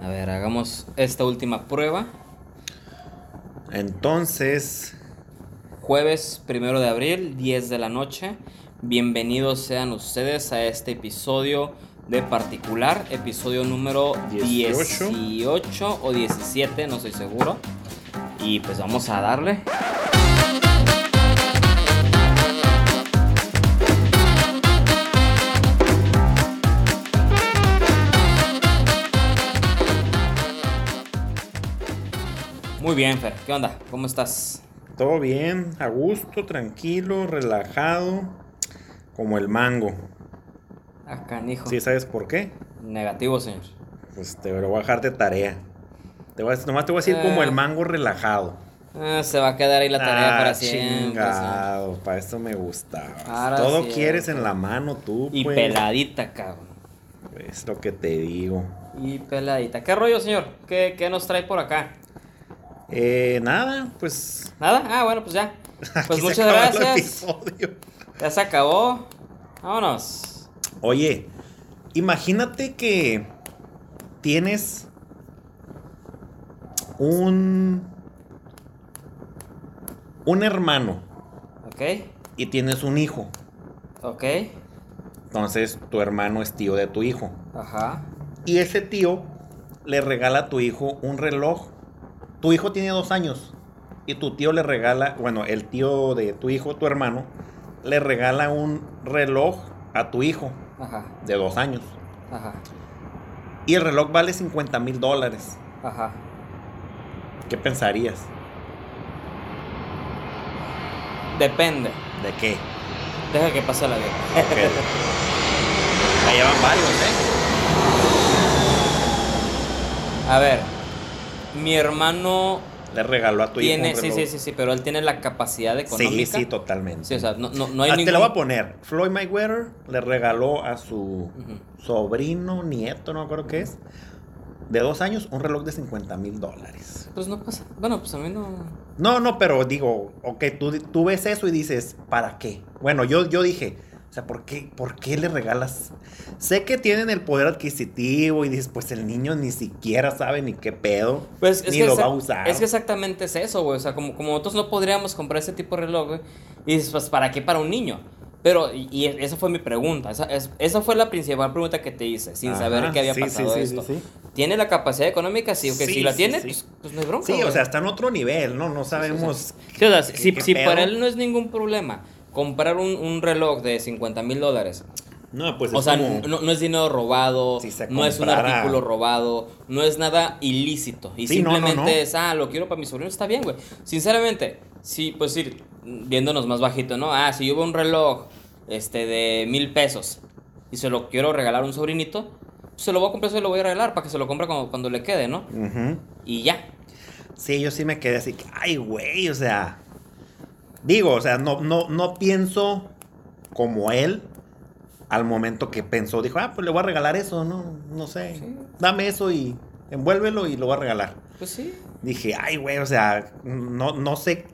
A ver, hagamos esta última prueba. Entonces, Jueves primero de abril, 10 de la noche. Bienvenidos sean ustedes a este episodio de particular, episodio número 18. 18 o 17, no estoy seguro. Y pues vamos a darle. Muy bien, Fer. ¿Qué onda? ¿Cómo estás? todo bien, a gusto, tranquilo, relajado, como el mango. Acá, hijo. ¿Sí sabes por qué? Negativo, señor. Pues te lo voy a dejar de tarea. Te voy a- nomás te voy a decir como Eh. el mango relajado. Ah, se va a quedar ahí la tarea Ah, para siempre. señor. chingado, para eso me gustaba. Ahora Todo sí, quieres eh. en la mano tú, Y pues. peladita, cabrón. Es lo que te digo. Y peladita. ¿Qué rollo, señor? ¿Qué, qué nos trae por acá? Eh, nada, pues. ¿Nada? Ah, bueno, pues ya. Pues muchas gracias. Ya se acabó. Vámonos. Oye, imagínate que tienes un un hermano ¿Ok? y tienes un hijo. ¿Ok? Entonces tu hermano es tío de tu hijo. Ajá. Y ese tío le regala a tu hijo un reloj. Tu hijo tiene dos años. Y tu tío le regala, bueno, el tío de tu hijo, tu hermano, le regala un reloj a tu hijo Ajá. de dos años. Ajá. Y el reloj vale 50 mil dólares. Ajá. ¿Qué pensarías? Depende. ¿De qué? Deja que pase la vida. Ok. Ya llevan varios, ¿eh? A ver. Mi hermano Le regaló a tu tiene. hijo Sí, sí, sí, sí, pero él tiene la capacidad económica. Sí, sí, totalmente. Sí, o sea, no, no, no hay Ah, ningún. Te lo voy a poner. Floyd Mayweather le regaló a su sobrino, nieto, no me acuerdo qué es, de dos años, un reloj de 50 mil dólares. Pues no pasa. Bueno, pues a mí no. No, no, pero digo, ok, tú, tú ves eso y dices, ¿para qué? Bueno, yo, yo dije, o sea, ¿por qué, ¿por qué le regalas? Sé que tienen el poder adquisitivo y dices, pues el niño ni siquiera sabe ni qué pedo, Pues es ni que lo va a usar. Es que exactamente es eso, güey. O sea, como, como nosotros no podríamos comprar ese tipo de reloj, güey. Y dices, pues, ¿para qué para un niño? Pero, y, y esa fue mi pregunta. Esa, es- esa fue la principal pregunta que te hice, sin Ajá, saber qué había sí, pasado sí, esto. sí. ¿Tiene la capacidad económica? Sí. Sí, si la tiene, sí. Pues, pues no hay bronca. Sí, o sea, está en otro nivel, ¿no? No sabemos. Sí, o sea, si, qué si para él no es ningún problema comprar un, un reloj de 50 mil dólares, No, pues o sea, como- no, no es dinero robado, Si no es un artículo robado, no es nada ilícito. Y Sí, no, no, simplemente no. es, ah, lo quiero para mi sobrino, está bien, güey. Sinceramente, sí, pues ir viéndonos más bajito, ¿no? Ah, si yo veo un reloj este, de mil pesos y se lo quiero regalar a un sobrinito, pues se lo voy a comprar, se lo voy a regalar para que se lo compre cuando, cuando le quede, ¿no? Y ya. Sí, yo sí me quedé así, que, ay, güey, o sea. Digo, o sea, no, no, no pienso como él al momento que pensó. Dijo, ah, pues le voy a regalar eso, ¿no? No sé. Sí. Dame eso y envuélvelo y lo voy a regalar. Pues sí. Dije, ay, güey, o sea, no, no sé.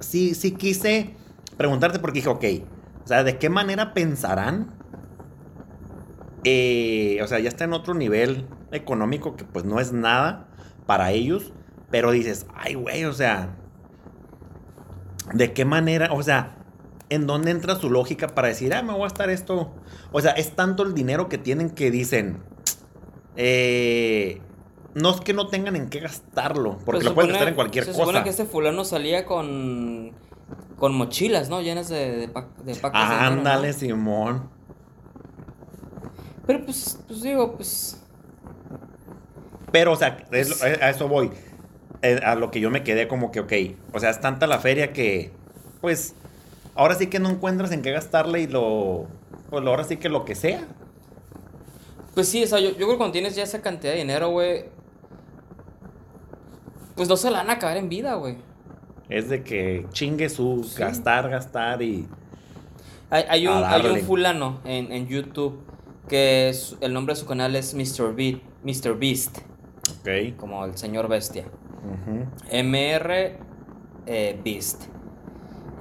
Sí, sí quise preguntarte porque dije, ok, o sea, ¿de qué manera pensarán? Eh, o sea, ya está en otro nivel económico que pues no es nada para ellos, pero dices, ay, güey, o sea, ¿de qué manera? O sea, ¿en dónde entra su lógica para decir, ah, me voy a estar esto? O sea, es tanto el dinero que tienen que dicen, eh, no es que no tengan en qué gastarlo, porque Pues lo pueden gastar en cualquier se cosa. supone que este fulano salía con, con mochilas, ¿no? Llenas de, de, pa- de pacos de dinero, ¿no? Ándale, Simón. Pero pues, pues digo, pues... Pero, o sea, es lo- a eso voy. Eh, A lo que yo me quedé como que, ok, o sea, es tanta la feria que, pues, ahora sí que no encuentras en qué gastarle y lo, pues ahora sí que lo que sea. Pues sí, o sea, yo, yo creo que cuando tienes ya esa cantidad de dinero, güey... Pues no se la van a acabar en vida, güey. Es de que chingue su Sí. gastar, gastar y... Hay, hay un, hay un fulano en, en YouTube que es- el nombre de su canal es Mr. Beat, Mr. Beast, Ok. como el señor bestia. MR eh, Beast.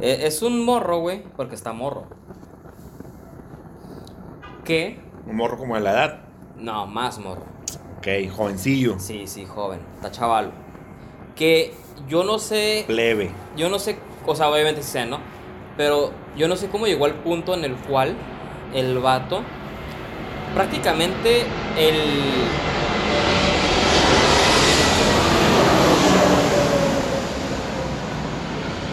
Eh, es un morro, güey, porque está morro. Que, Un morro como de la edad. no, más morro. Ok. Ok, jovencillo. Sí, sí, joven, está chaval. Que yo no sé, Plebe. yo no sé, o sea, obviamente sí sé, ¿no? Pero yo no sé cómo llegó al punto en el cual el vato, prácticamente el...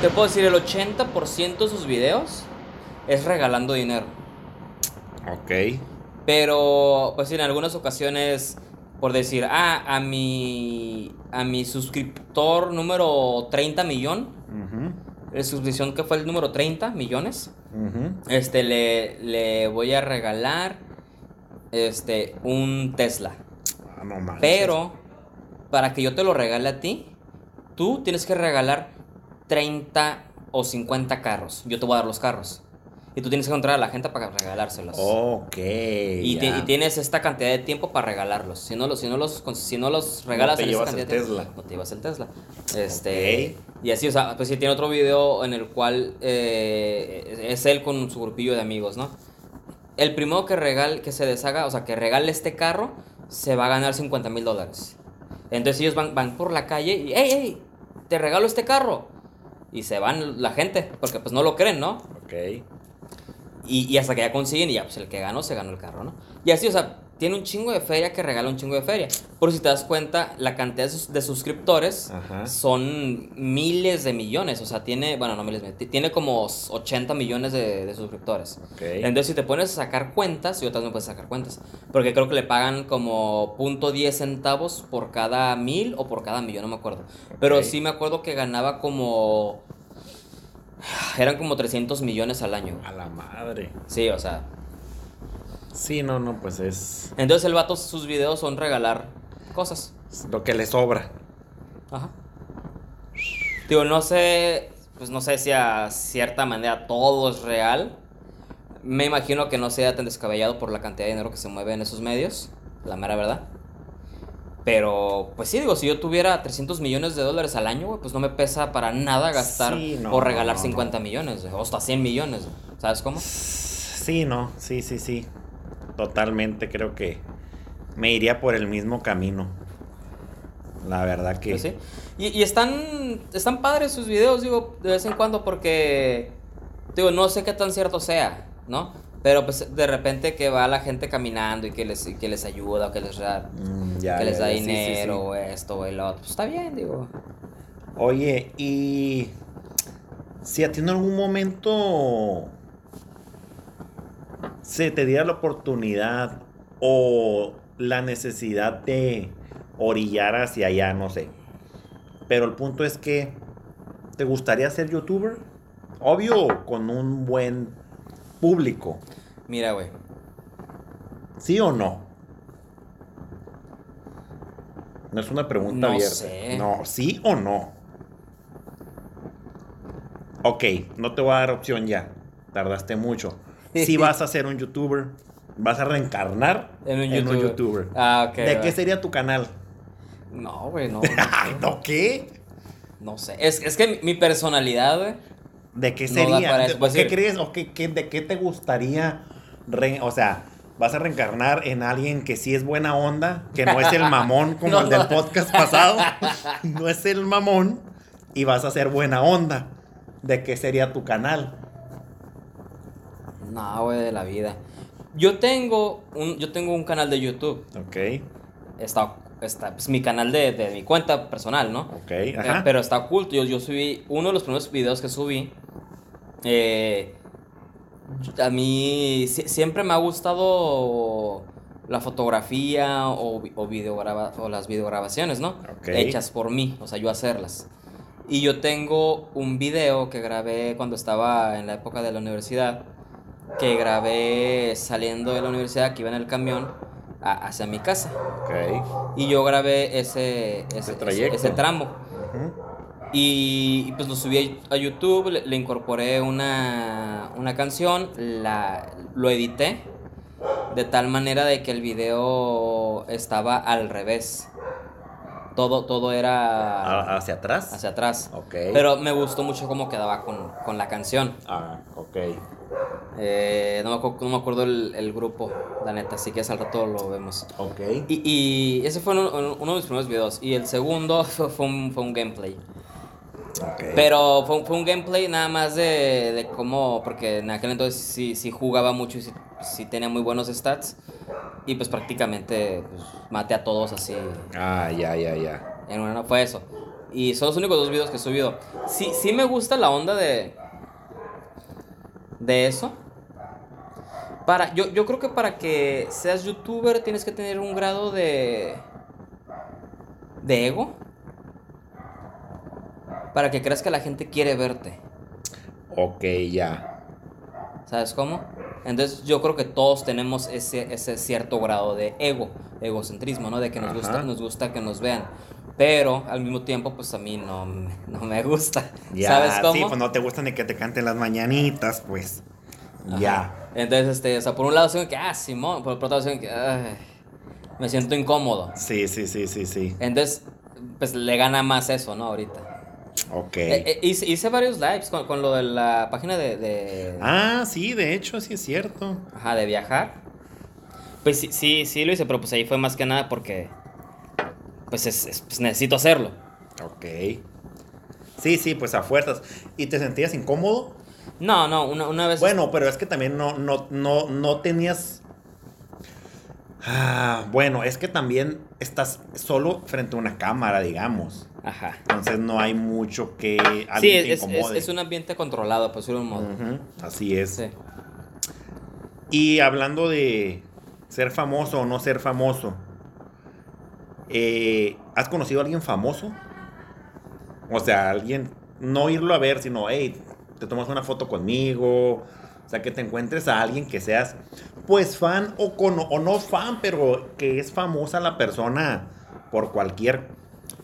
Te puedo decir, el 80% de sus videos es regalando dinero. Ok. Pero, pues en algunas ocasiones, por decir, ah, a mi, a mi suscriptor número 30 millón, la suscripción que fue el número 30 millones, este, le, le voy a regalar, este, un Tesla. Ah, no. Pero, para que yo te lo regale a ti, tú tienes que regalar 30 o 50 carros. Yo te voy a dar los carros. Y tú tienes que encontrar a la gente para regalárselos. Ok. Y, te- tienes esta cantidad de tiempo para regalarlos. Si no, los- si no, los, si no los regalas te en esa llevas cantidad el de tiempo, Tesla. no te llevas el Tesla. Este, Y así, o sea, pues si tiene otro video en el cual eh, es él con su grupillo de amigos, ¿no? El primero que regale, que se deshaga, o sea, que regale este carro, se va a ganar 50 mil dólares. Entonces ellos van, van por la calle y, ¡hey, hey! Te regalo este carro. Y se van la gente, porque pues no lo creen, ¿no? Ok. Y, y hasta que ya consiguen y ya, pues el que ganó, se ganó el carro, ¿no? Y así, o sea, tiene un chingo de feria que regala un chingo de feria. Por si te das cuenta, la cantidad de, sus- de suscriptores Ajá. son miles de millones. O sea, tiene, bueno, no miles, de- tiene como 80 millones de, de suscriptores. Ok. Entonces, si te pones a sacar cuentas, yo también puedes sacar cuentas. Porque creo que le pagan como punto .10 centavos por cada mil o por cada millón, no me acuerdo. Pero sí me acuerdo que ganaba como... Eran como 300 millones al año. A la madre. Sí, o sea. Sí, no, no, pues es Entonces el vato, sus videos son regalar cosas. lo que le sobra. Ajá. Digo, no sé, pues no sé si a cierta manera todo es real. Me imagino que no sea tan descabellado por la cantidad de dinero que se mueve en esos medios, la mera verdad. Pero, pues sí, digo, si yo tuviera 300 millones de dólares al año, güey, pues no me pesa para nada gastar Sí, no, o regalar no, 50 no. millones, o hasta 100 millones, ¿sabes cómo? Sí, no, sí, sí, sí. Totalmente creo que me iría por el mismo camino. La verdad que Pues sí. Y, y están, están padres sus videos, digo, de vez en cuando, porque, digo, no sé qué tan cierto sea, ¿no? Pero pues de repente que va la gente caminando y que les, y que les ayuda, o que les, da- Mm, ya, que les ya, da ya, sí, sí, dinero, sí. o esto, o el otro. Pues está bien, digo. Oye, y si a ti en algún momento se te diera la oportunidad o la necesidad de orillar hacia allá, no sé. Pero el punto es que te gustaría ser youtuber, obvio, con un buen público, Mira, güey. ¿sí o no? No es una pregunta No abierta. sé. No, ¿sí o no? Ok, no te voy a dar opción ya. Tardaste mucho. Si vas a ser un youtuber, vas a reencarnar En un youtuber. youtuber. Ah, ok. ¿De va. qué sería tu canal? No, güey, no. ¿no qué? No sé. Es, es que mi- personalidad, güey. ¿De qué sería? para ¿De- eso, pues, ¿Qué sí. crees? ¿O qué, qué- de qué te gustaría? re- o sea, vas a reencarnar en alguien que sí es buena onda, que no es el mamón como No, el del podcast pasado. no es el mamón y vas a ser buena onda. ¿De qué sería tu canal? No, güey, de la vida. Yo tengo un, yo tengo un canal de YouTube. Ok, Está, está, es mi canal de, de mi cuenta personal, ¿no? ok, Eh, ajá. pero está oculto. Yo, yo subí uno de los primeros videos que subí. eh, a mí si- siempre me ha gustado la fotografía o, o, videograba- o las videograbaciones, ¿no? Ok. Hechas por mí, o sea, yo hacerlas. Y yo tengo un video que grabé cuando estaba en la época de la universidad, que grabé saliendo de la universidad, que iba en el camión a- hacia mi casa. Y yo grabé ese, ese, ese- tramo. Y, pues lo subí a YouTube, le, le incorporé una, una canción, la, lo edité de tal manera de que el video estaba al revés. Todo, todo era Ah, ¿Hacia atrás? hacia atrás. Ok. Pero me gustó mucho cómo quedaba con, con la canción. Ah, ok. Eh, no, me acuerdo, no me acuerdo el, el grupo, la neta, así que al rato lo vemos. Ok. Y, y ese fue uno, uno de mis primeros videos. Y el segundo fue, fue un, fue un gameplay. Pero fue, fue un gameplay nada más de, de cómo, porque en aquel entonces sí, sí jugaba mucho y sí, sí tenía muy buenos stats. Y pues prácticamente pues, maté a todos así. Ah, ya, ya, ya. En una, fue eso. Y son los únicos dos videos que he subido. Sí, sí me gusta la onda de. De eso. Para, yo, yo creo que para que seas youtuber tienes que tener un grado de. de ego. Para que creas que la gente quiere verte. Ok, ya. ¿Sabes cómo? Entonces yo creo que todos tenemos ese, ese cierto grado de ego, egocentrismo, ¿no? De que nos Ajá. gusta, nos gusta que nos vean. Pero al mismo tiempo, pues a mí no, me- no me gusta. Ya, ¿Sabes cómo? sí, pues no te gusta ni que te canten las mañanitas, pues. Ajá. Ya. Entonces, este, o sea, por un lado siento que, ah, Simón, por otro lado siento que, ay, me siento incómodo. Sí, sí, sí, sí, sí. Entonces, pues le gana más eso, ¿no? Ahorita. Ok. Eh, eh, hice, hice varios lives con, con lo de la página de, de, Ah, sí, de hecho, sí es cierto. ajá, de viajar. Pues sí, sí, sí lo hice, pero pues ahí fue más que nada porque, pues, es- es- pues necesito hacerlo. Ok. Sí, sí, pues a fuerzas. ¿Y te sentías incómodo? No, no, una, una vez... Bueno, pero es que también no, no, no, no tenías. Ah, bueno, es que también estás solo frente a una cámara, digamos. Ajá. Entonces no hay mucho que Sí, es, es, es un ambiente controlado, por decirlo de un modo. Así es. Sí. Y hablando de ser famoso o no ser famoso, eh, ¿has conocido a alguien famoso? O sea, alguien, no irlo a ver, sino, hey, te tomas una foto conmigo. O sea, que te encuentres a alguien que seas, pues, fan o, con, o no fan, pero que es famosa la persona por cualquier,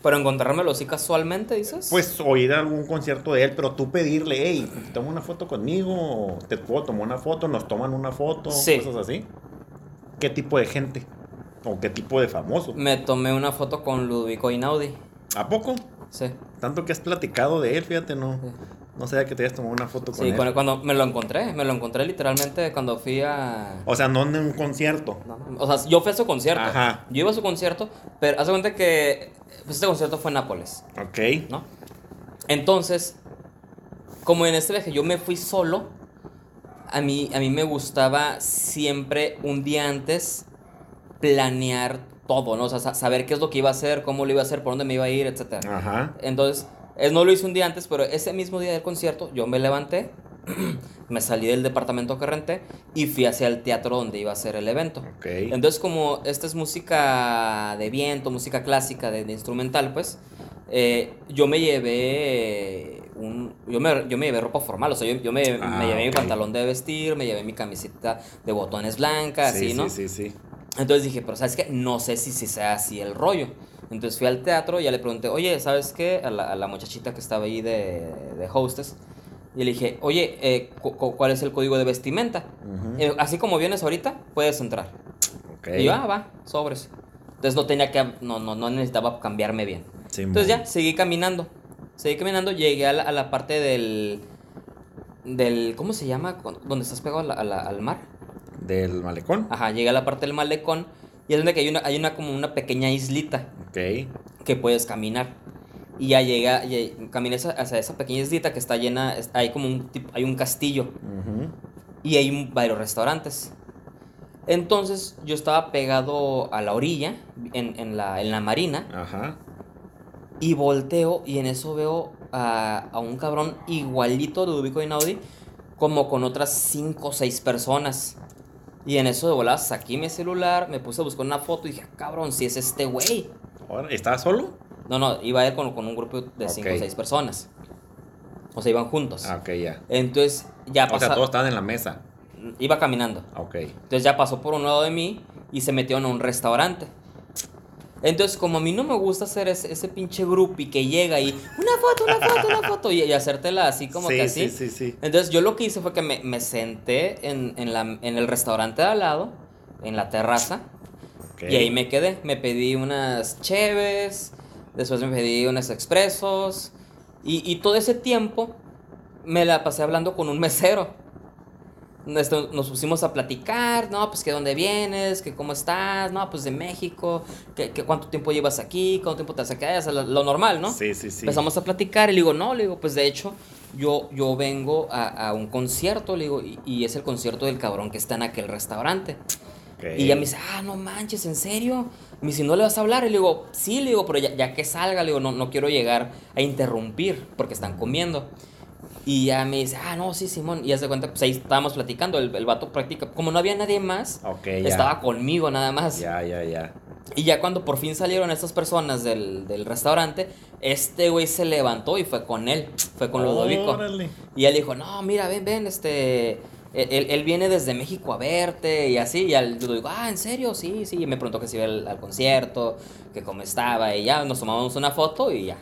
Pero encontrármelo así casualmente, dices. pues, oír algún concierto de él, pero tú pedirle, hey, te tomo una foto conmigo, te puedo tomar una foto, nos toman una foto, Sí. cosas así. ¿Qué tipo de gente? ¿O qué tipo de famoso? Me tomé una foto con Ludovico Inaudi. ¿A poco? Sí. Tanto que has platicado de él, fíjate, no. No sabía que te hayas tomado una foto con Sí, él. cuando, cuando me lo encontré, me lo encontré literalmente cuando fui a... O sea, no en un concierto. no, o sea, yo fui a su concierto. Ajá. Yo iba a su concierto, pero haz de cuenta que pues, este concierto fue en Nápoles, Ok. ¿no? Entonces, como en este viaje yo me fui solo, a mí, a mí me gustaba siempre un día antes planear todo, ¿no? O sea, sa- saber qué es lo que iba a hacer, cómo lo iba a hacer, por dónde me iba a ir, etcétera. Ajá. Entonces, es, no lo hice un día antes, pero ese mismo día del concierto yo me levanté, me salí del departamento que renté y fui hacia el teatro donde iba a ser el evento. Ok. Entonces, como esta es música de viento, música clásica, de, de instrumental, pues, eh, yo me llevé un... Yo me, yo me llevé ropa formal, o sea, yo, yo me, Ah, me llevé mi pantalón de vestir, me llevé mi camiseta de botones blancas, sí, así, ¿no? sí, sí, sí. Entonces dije, pero ¿sabes qué? No sé si, si sea así el rollo. Entonces fui al teatro y ya le pregunté, oye, ¿sabes qué? A la, a la muchachita que estaba ahí de, de hostess. Y le dije, oye, eh, cu- cu- ¿cuál es el código de vestimenta? Ujú. Eh, así como vienes ahorita, puedes entrar. Ok. Y yo, ah, va, sobres. Entonces no tenía que, no, no, no necesitaba cambiarme bien. Sí, Entonces mon. ya, seguí caminando. Seguí caminando, llegué a la, a la parte del, del, ¿cómo se llama? Donde estás pegado a la- al mar. Del malecón. Ajá, llegué a la parte del malecón y es donde que hay una, hay una como una pequeña islita Ok. que puedes caminar. Y ya llega, ya, caminé hacia- esa pequeña islita que está llena, hay como un hay un castillo Ujú. y hay un- varios restaurantes. Entonces yo estaba pegado a la orilla, en, en la, en la marina, Ajá. y volteo y en eso veo a, a un cabrón igualito de Ubico Inaudi, como con otras 5 o 6 personas. Y en eso de volada saqué mi celular, me puse a buscar una foto y dije, "Ah, cabrón, si es este güey. Ahora, ¿Estabas solo? No, no, iba a ir con, con un grupo de 5 Ok. o 6 personas. O sea, iban juntos. Ah, ok, ya. Entonces ya O sea, pasó. todos estaban en la mesa. Iba caminando. Ok. Entonces ya pasó por un lado de mí y se metió en un restaurante. Entonces, como a mí no me gusta hacer ese, ese pinche grupo y que llega y una foto, una foto, una foto y, y hacértela así como sí, que así. sí, sí, sí. Entonces yo lo que hice fue que me, me senté en, en la- en el restaurante de al lado, en la terraza, y ahí me quedé. Me pedí unas cheves, después me pedí unos expresos, y, y todo ese tiempo me la pasé hablando con un mesero. Esto, nos pusimos a platicar, no, pues que dónde vienes, que cómo estás, no, pues de México, que, que cuánto tiempo llevas aquí, cuánto tiempo te sea, lo, lo normal, ¿no? Sí, sí, sí. Empezamos a platicar y le digo, no, le digo, pues de hecho, yo, yo vengo a, a un concierto, le digo, y, y es el concierto del cabrón que está en aquel restaurante. Y ella me dice, ah, no manches, ¿en serio? Me dice, ¿no le vas a hablar? Y le digo, sí, le digo, pero ya, ya que salga, le digo, no, no quiero llegar a interrumpir porque están comiendo. Y ya me dice, ah, no, sí, Simón. Y ya se cuenta, pues ahí estábamos platicando, el, el vato practica. Como no había nadie más, Ok, ya. estaba conmigo nada más. Ya, ya, ya. Y ya cuando por fin salieron estas personas del, del restaurante, este güey se levantó y fue con él, fue con Ludovico. Órale. Y él dijo, no, mira, ven, ven, este... Él, él viene desde México a verte y así. Y al Ludovico, ah, ¿en serio? Sí, sí. Y me preguntó que si iba al, al concierto, que cómo estaba. Y ya nos tomamos una foto y ya.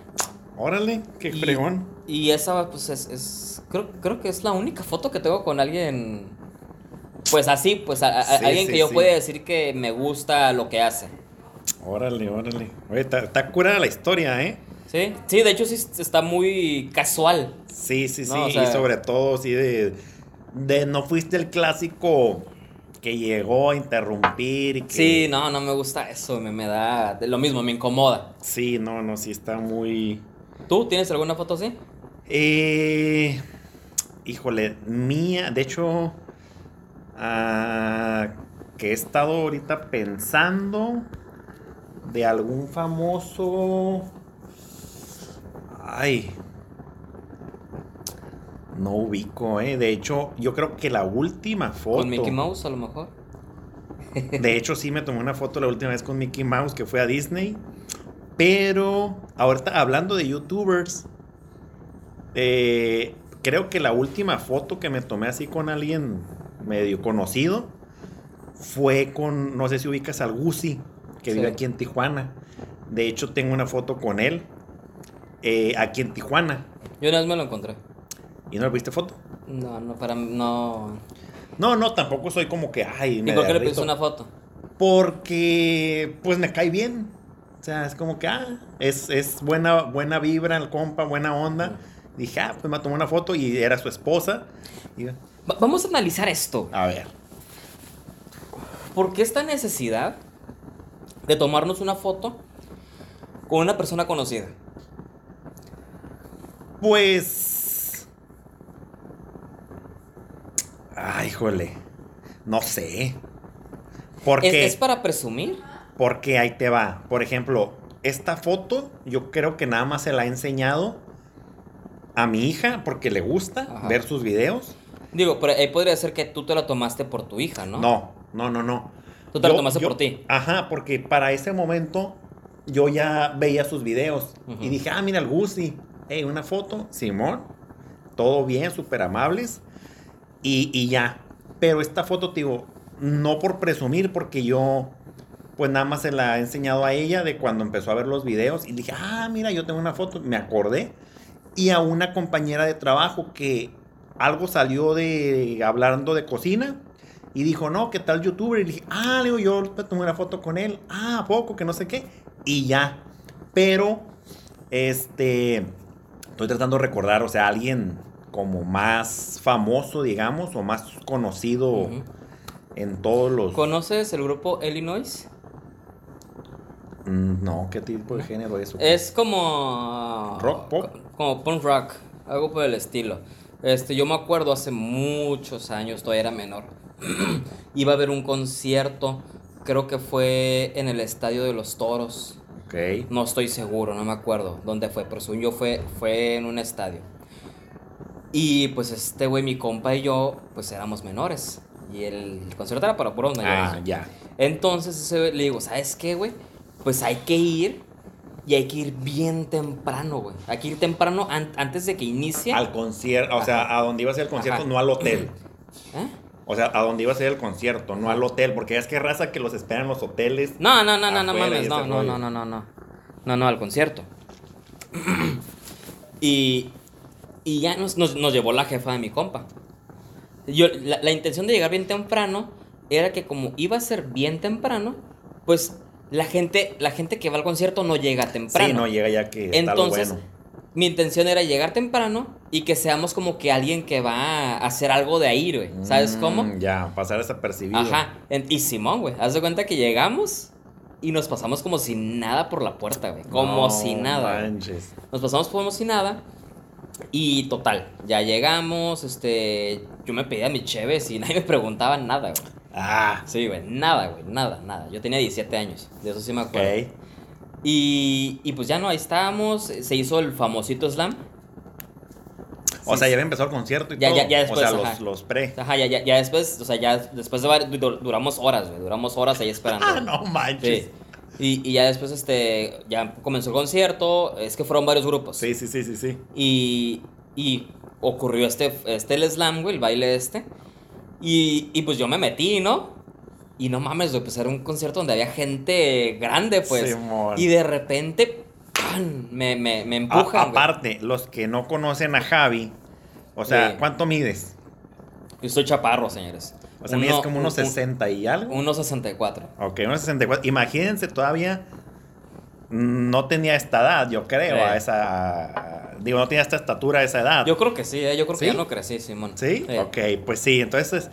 Órale, qué Y- fregón. Y esa, pues, es... es- creo, creo que es la única foto que tengo con alguien... Pues así, pues a- a- Sí, alguien sí, que yo sí. pueda decir que me gusta lo que hace. Órale, órale. Oye, está, curada la historia, ¿eh? Sí, sí, de hecho sí está muy casual. Sí, sí, sí. No, o sea- y sobre todo, sí, de, de no fuiste el clásico que llegó a interrumpir y que... Sí, no, no me gusta eso, me, me da lo mismo, me incomoda. Sí, no, no, sí está muy... ¿Tú tienes alguna foto así? Eh, híjole, mía, de hecho, ah, que he estado ahorita pensando de algún famoso... Ay, no ubico, eh. De hecho, yo creo que la última foto... Con Mickey Mouse a lo mejor. De hecho, sí me tomé una foto la última vez con Mickey Mouse que fue a Disney. Pero ahorita hablando de youtubers, eh, creo que la última foto que me tomé así con alguien medio conocido fue con, no sé si ubicas al Gucci, que vive aquí en Tijuana. De hecho, tengo una foto con él eh, aquí en Tijuana. Yo una vez me lo encontré. ¿Y no le viste foto? No, no, para mí, no. No, no, tampoco soy como que, ay, ¿Y me por qué le pediste una foto? Porque, pues me cae bien. O sea, es como que, ah, es, es buena, buena vibra el compa, buena onda. Dije, ah, pues me tomó una foto y era su esposa. Y, Va- vamos a analizar esto. a ver, ¿Por qué esta necesidad de tomarnos una foto con una persona conocida? pues... Ay, híjole. No sé. Porque, ¿Es, es para presumir? Porque ahí te va. Por ejemplo, esta foto yo creo que nada más se la he enseñado a mi hija porque le gusta Ajá. ver sus videos. Digo, pero ahí podría ser que tú te la tomaste por tu hija, ¿no? No, no, no, no. Tú te la tomaste por ti. Ajá, porque para ese momento yo ya veía sus videos y dije, ah, mira el Gucci, hey, una foto, Simón, todo bien, súper amables y, y ya. Pero esta foto, digo, no por presumir, porque yo, pues nada más se la he enseñado a ella de cuando empezó a ver los videos y dije, ah, mira, yo tengo una foto, me acordé. Y a una compañera de trabajo que algo salió de hablando de cocina y dijo, no, ¿qué tal youtuber? Y dije, ah, le digo, yo tomé una foto con él. Ah, ¿a poco, que no sé qué. Y ya. Pero, este, estoy tratando de recordar, o sea, alguien como más famoso, digamos, o más conocido Ujú. en todos los... ¿Conoces el grupo Illinois? Mm, No, ¿qué tipo de género es? eso? Es como. Rock, pop. Como punk rock, algo por el estilo. Este, yo me acuerdo hace muchos años, todavía era menor. Iba a haber un concierto, creo que fue en el Estadio de los Toros. Ok. No estoy seguro, no me acuerdo dónde fue, pero según yo fue, fue en un estadio. Y pues este güey, mi compa y yo, pues éramos menores. Y el, concierto era para puros mayores. Ah, ya. Entonces ese le digo, ¿sabes qué, güey? Pues hay que ir y hay que ir bien temprano, güey. Hay que ir temprano an- antes de que inicie. Al concierto, o sea, a donde iba a ser el concierto, Ajá. no al hotel. ¿Eh? O sea, a donde iba a ser el concierto, no al hotel, porque es que raza que los esperan los hoteles. No, no, no, no, no mames. No, no, no, no, no, no. No, no, al concierto. y, y ya nos, nos, nos llevó la jefa de mi compa. Yo, la, la intención de llegar bien temprano era que como iba a ser bien temprano, pues la gente, la gente que va al concierto no llega temprano. Sí, no llega ya que está Entonces, bueno. mi intención era llegar temprano y que seamos como que alguien que va a hacer algo de ahí, güey. ¿Sabes Mm, cómo? Ya, pasar desapercibido. Ajá. Y Simón, güey, haz de cuenta que llegamos y nos pasamos como si nada por la puerta, güey. Como No si nada. manches. Nos pasamos como si nada. Y total, ya llegamos, este, yo me pedía mis cheves y nadie me preguntaba nada, güey. Ah, Sí, güey, nada, güey, nada, nada. Yo tenía 17 años, de eso sí me acuerdo. ok. Y, y pues ya no, ahí estábamos, se hizo el famosito slam. O Sí, sea, ya había empezado el concierto y Ya, todo. ya, ya después, O sea, ajá. los, los pre. Ajá, ya, ya, ya después, o sea, ya después de duramos horas, güey, duramos horas ahí esperando. Ah, no manches. Sí. Y, y ya después, este, ya comenzó el concierto, es que fueron varios grupos. Sí, sí, sí, sí, sí. Y, y ocurrió este, este el slam, güey, el baile este. Y, y pues yo me metí, ¿no? Y no mames, güey, pues era un concierto donde había gente grande, pues. Simón. y de repente, ¡pam! Me, me, me A- empujan, güey. aparte, los que no conocen a Javi, o sea, Sí. ¿cuánto mides? Yo soy chaparro, señores. O sea, mides como unos 60 y algo. 1.64. Ok, unos 64. Imagínense, todavía no tenía esta edad, yo creo, Sí. a esa... Digo, no tenía esta estatura a esa edad. Yo creo que sí, ¿eh? yo creo que ¿Sí? ya no crecí, Simón. ¿Sí? Ok, pues sí, entonces,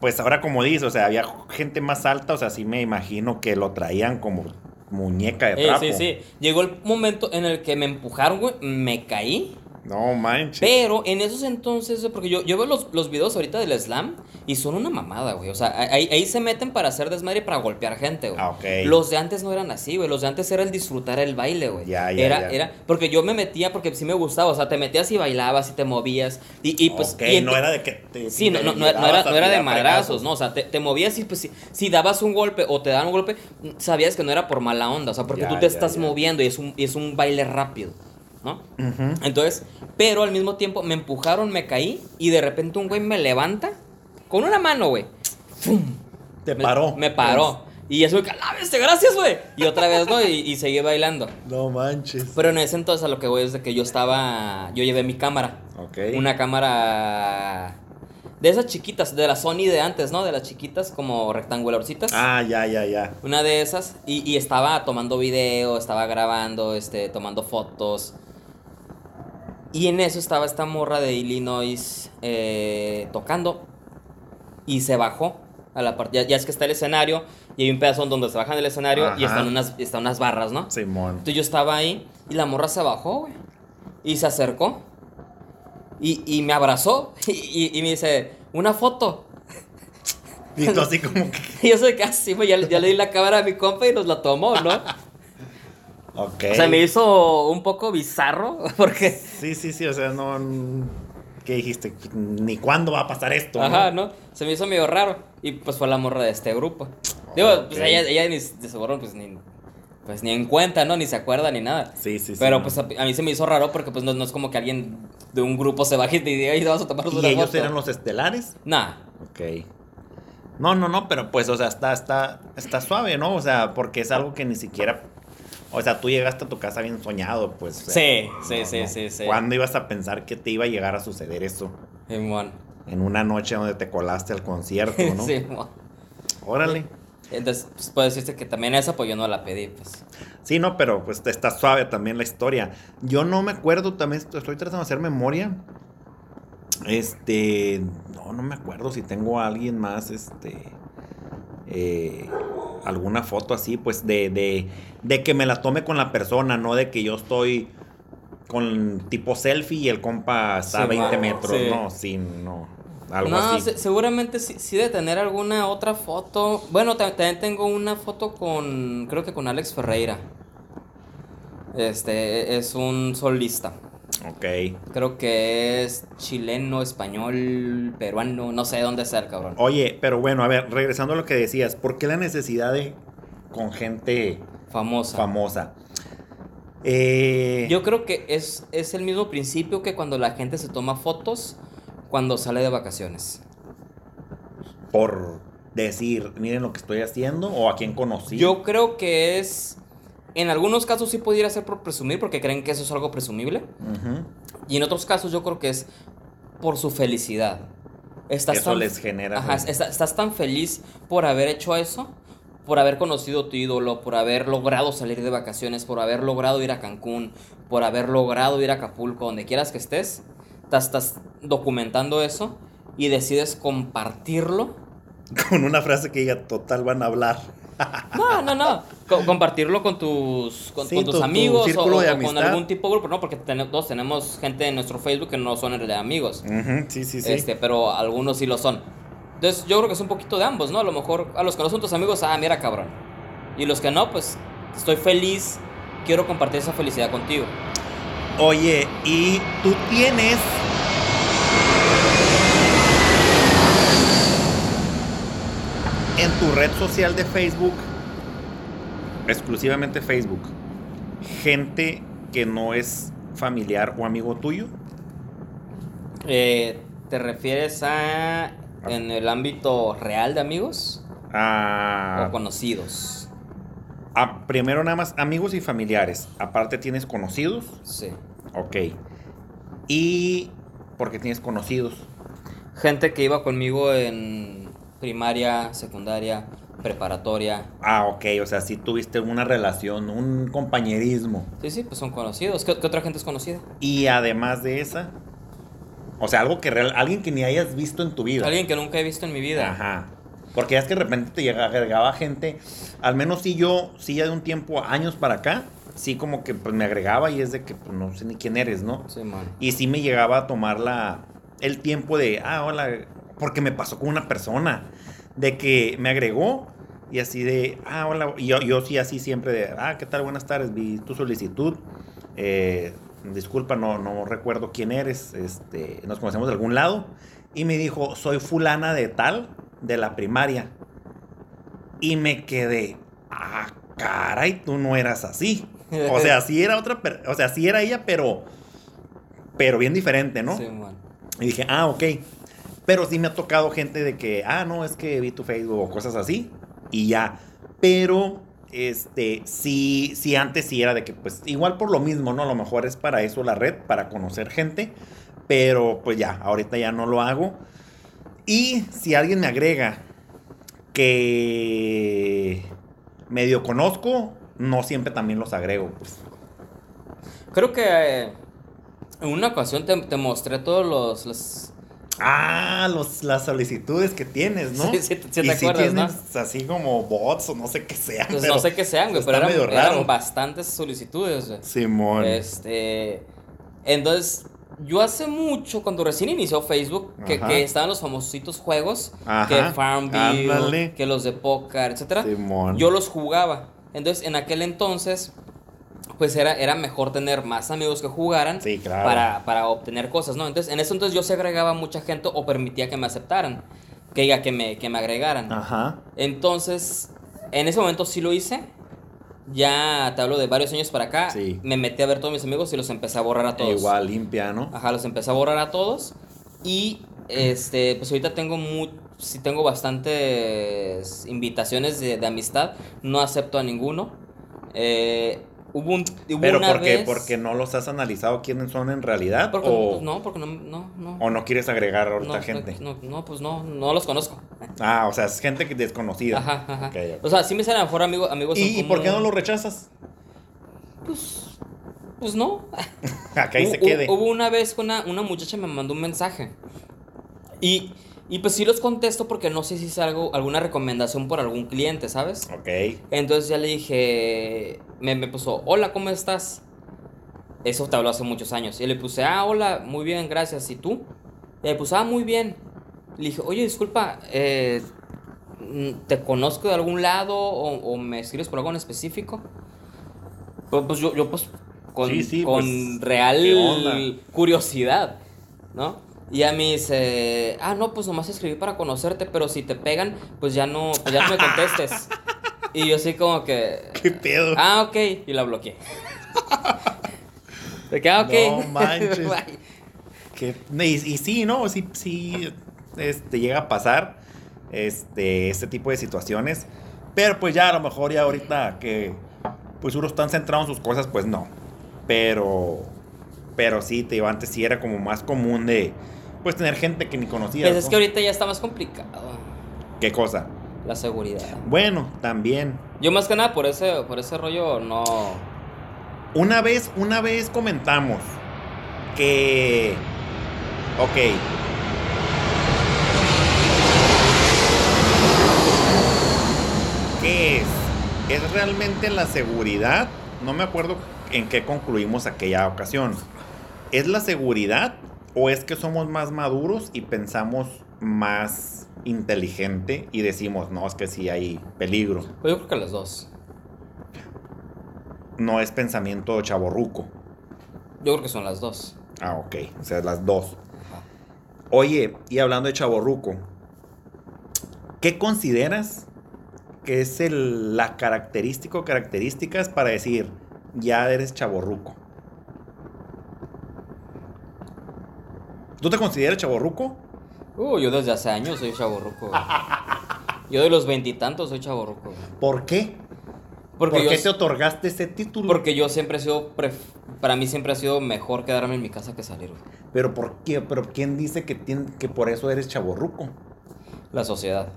pues ahora como dices, o sea, había gente más alta, o sea, sí me imagino que lo traían como muñeca de Eh, trapo. sí, sí. Llegó el momento en el que me empujaron, güey, me caí. No manches. Pero en esos entonces, porque yo, yo veo los, los videos ahorita del slam y son una mamada, güey. O sea, ahí, ahí se meten para hacer desmadre y para golpear gente, güey. Ah, ok. Los de antes no eran así, güey. Los de antes era el disfrutar el baile, güey. Ya, ya, era, ya. era, porque yo me metía porque sí me gustaba. O sea, te metías y bailabas y te movías. Y, y pues. Ok, y no era de que te... Sí, no, no, no, era- no era, a no era de madrazos. ¿no? O sea, te, te movías y pues si, si dabas un golpe o te daban un golpe, sabías que no era por mala onda, o sea, porque tú te estás moviendo y es un, y es un baile rápido, ¿no? Entonces, pero al mismo tiempo me empujaron, me caí y de repente un güey me levanta con una mano, güey. Te Me- paró. Me paró. Y eso, ¡cállate, gracias, güey! Y otra vez, ¿no? Y, y seguí bailando. No manches. Pero en ese entonces a lo que voy es de que yo estaba, yo llevé mi cámara. Ok. Una cámara de esas chiquitas, de la Sony de antes, ¿no? De las chiquitas como rectangularcitas. Ah, ya, ya, ya. Una de esas. Y, y estaba tomando video, estaba grabando, este, tomando fotos. Y en eso estaba esta morra de Illinois eh, tocando. Y se bajó a la parte. Ya, ya es que está el escenario. Y hay un pedazo donde se bajan del escenario y están unas, están unas barras, ¿no? Simón. Entonces yo estaba ahí y la morra se bajó, güey. Y se acercó. Y, y me abrazó. Y, y- y me dice, una foto. Y tú así como que... Yo soy casi, güey, ya, ya le di la cámara a mi compa y nos la tomó, ¿no? Ok. O sea, me hizo un poco bizarro porque... Sí, sí, sí, o sea, no... ¿Qué dijiste? Ni cuándo va a pasar esto. Ajá, ¿no? Se me hizo medio raro. Y pues fue la morra de este grupo. Digo, pues ella, ella ni de seguro pues ni, pues ni en cuenta, ¿no? Ni se acuerda ni nada. Sí, sí, sí. Pero pues a, a mí se me hizo raro porque pues no, no es como que alguien de un grupo se baje y te diga, y vamos a tomar ¿Y ellos foto". eran los estelares? Nah. Ok. No, no, no, pero pues, o sea, está, está, está suave, ¿no? O sea, porque es algo que ni siquiera... O sea, tú llegaste a tu casa bien soñado, pues. o sea, Sí, sí, no, sí, no. sí, sí. ¿Cuándo ibas a pensar que te iba a llegar a suceder eso? Simón. En una noche donde te colaste al concierto, ¿no? Simón. Órale. Entonces, pues puedo decirte que también esa, pues yo no la pedí, pues. Sí, no, pero pues está suave también la historia. Yo no me acuerdo, también estoy estoy tratando de hacer memoria. Este, no, no me acuerdo si tengo a alguien más, este, eh, alguna foto así, pues de, de, de que me la tome con la persona, no de que yo estoy con tipo selfie y el compa está a Sí, 20 ma, metros, sí. no, sí, no, algo no, así. se- seguramente sí, sí de tener alguna otra foto. Bueno, ta- también tengo una foto con, creo que con Alex Ferreira. Este, es un solista. Ok. Creo que es chileno, español, peruano, no sé dónde sea el cabrón. Oye, pero bueno, a ver, regresando a lo que decías, ¿por qué la necesidad de con gente Famosa. famosa? Eh, Yo creo que es, es el mismo principio que cuando la gente se toma fotos cuando sale de vacaciones. por decir, miren lo que estoy haciendo o a quién conocí. Yo creo que es. En algunos casos sí pudiera ser por presumir, porque creen que eso es algo presumible. Y en otros casos yo creo que es por su felicidad. Estás Eso tan- les genera. Ajá, estás tan feliz por haber hecho eso por haber conocido tu ídolo, por haber logrado salir de vacaciones, por haber logrado ir a Cancún, por haber logrado ir a Acapulco, donde quieras que estés, estás, estás documentando eso y decides compartirlo. Con una frase que diga, total van a hablar. No, no, no. Co- compartirlo con tus, con, Sí, con tus tu- tu amigos o, círculo de o con algún tipo de grupo, ¿no? Porque ten- todos tenemos gente en nuestro Facebook que no son en realidad amigos. Sí, sí, sí. Este, pero algunos sí lo son. Entonces yo creo que es un poquito de ambos, ¿no? A lo mejor a los que no son tus amigos, ah, mira cabrón. Y los que no, pues estoy feliz, quiero compartir esa felicidad contigo. Oye, y tú tienes. En tu red social de Facebook, exclusivamente Facebook, gente que no es familiar o amigo tuyo. Eh, ¿Te refieres a en el ámbito real de amigos Ah, o conocidos? ah, primero nada más amigos y familiares. Aparte tienes conocidos. Sí. Ok. Y porque tienes conocidos. Gente que iba conmigo en primaria, secundaria, preparatoria. Ah, ok. O sea, si tuviste una relación, un compañerismo. Sí, sí, pues son conocidos. ¿Qué, qué otra gente es conocida? Y además de esa, o sea, algo que real, alguien que ni hayas visto en tu vida. Alguien que nunca he visto en mi vida. Ajá. Porque ya es que de repente te llega, agregaba gente, al menos si yo, sí ya de un tiempo, años para acá, sí como que pues me agregaba y es de que pues, no sé ni quién eres, ¿no? Sí, man. Y sí me llegaba a tomar la, el tiempo de, ah, hola, porque me pasó con una persona, de que me agregó y así de, ah, hola, y yo, yo sí así siempre de, ah, ¿qué tal? Buenas tardes, vi tu solicitud, eh, disculpa, no, no recuerdo quién eres, este, nos conocemos de algún lado, y me dijo, soy fulana de tal, de la primaria, y me quedé, ah, caray, tú no eras así. O sea, sí era otra, o sea, sí era ella, pero, pero bien diferente, ¿no? Sí, man. Y dije, ah, ok. Pero sí me ha tocado gente de que, ah, no, es que vi tu Facebook o cosas así. Y ya. Pero, este, sí, sí, antes sí era de que, pues, igual por lo mismo, ¿no? A lo mejor es para eso la red, para conocer gente. Pero, pues ya, ahorita ya no lo hago. Y si alguien me agrega que medio conozco, no siempre también los agrego, pues. Creo que eh, en una ocasión te, mostré todos los- Ah, los, las solicitudes que tienes, ¿no? Sí, sí, sí te y acuerdas, ¿no? tienes así como bots o no sé qué sean. pues, pero no sé qué sean, güey, pero eran, medio eran raro. bastantes solicitudes, güey. Simón. Este. Entonces, yo hace mucho, cuando recién inició Facebook, que, estaban los famositos juegos, Ajá, que Farmville, ándale. que los de póker, etcétera. Simón. Yo los jugaba. Entonces, en aquel entonces, pues era, era mejor tener más amigos que jugaran Sí, claro. para, para obtener cosas, ¿no? Entonces, en ese entonces yo se agregaba mucha gente o permitía que me aceptaran, que diga que me, que me agregaran. Ajá. Entonces, en ese momento sí lo hice. Ya te hablo de varios años para acá. Sí. Me metí a ver todos mis amigos y los empecé a borrar a todos. Igual, limpia, ¿no? Ajá, los empecé a borrar a todos. Y este, pues ahorita tengo mu sí tengo bastantes invitaciones de, de amistad. No acepto a ninguno. Eh, hubo un, hubo Pero una ¿por qué? vez- ¿Porque no los has analizado quiénes son en realidad? Porque, o, pues, no, porque no, no, no. ¿O no quieres agregar ahorita no, gente? No, no, pues no, no los conozco. Ah, o sea, es gente desconocida. Ajá, ajá. O sea, sí me salen a lo mejor amigos, amigos ¿Y, y por qué no común. lo rechazas? Pues, pues no. Acá ahí se quede. Hubo una vez que una, una muchacha me mandó un mensaje. Y, y pues sí los contesto porque no sé si es algo, alguna recomendación por algún cliente, ¿sabes? Ok. Entonces ya le dije, me, me puso, hola, ¿cómo estás? Eso te habló hace muchos años. Y le puse, ah, hola, muy bien, gracias. ¿Y tú? Y le puse, ah, muy bien. Le dije, oye, disculpa, eh, ¿te conozco de algún lado o, o me escribes por algo en específico? Pues, pues yo, yo pues con, Sí, sí, con pues, real curiosidad, ¿no? Y a mí dice, ah, no, pues nomás escribí para conocerte, pero si te pegan, pues ya no, pues ya no me contestes. y yo así como que... ¿Qué pedo? Ah, ok. Y la bloqueé. De que, ah, ok. No manches. Que- y, y sí, ¿no? Sí, sí, este, llega a pasar este, este tipo de situaciones. Pero pues ya a lo mejor ya ahorita que pues uno están centrados en sus cosas, pues no. Pero, pero sí, te digo, antes sí era como más común de, pues tener gente que ni conocías. Pues es ¿no? que ahorita ya está más complicado. ¿Qué cosa? La seguridad. Bueno, también. Yo más que nada por ese, por ese rollo no. Una vez, una vez comentamos que. Ok. ¿Qué es? ¿Es realmente la seguridad? No me acuerdo en qué concluimos aquella ocasión. ¿Es la seguridad o es que somos más maduros y pensamos más inteligente y decimos, no, es que sí hay peligro? Pues yo creo que las dos. No es pensamiento chaborruco. Yo creo que son las dos. Ah, ok. O sea, las dos. Ajá. Oye, y hablando de chaborruco, ¿qué consideras que es el, la característica o características para decir, ya eres chaborruco? ¿Tú te consideras chaborruco? Uh, yo desde hace años soy chaborruco. güey. Yo de los veintitantos soy chaborruco. güey. ¿Por qué? Porque ¿Por yo qué te otorgaste ese título? Porque yo siempre he sido. pref- Para mí siempre ha sido mejor quedarme en mi casa que salir. güey. Pero ¿por qué? Pero ¿quién dice que, tien- que por eso eres chaborruco? La sociedad.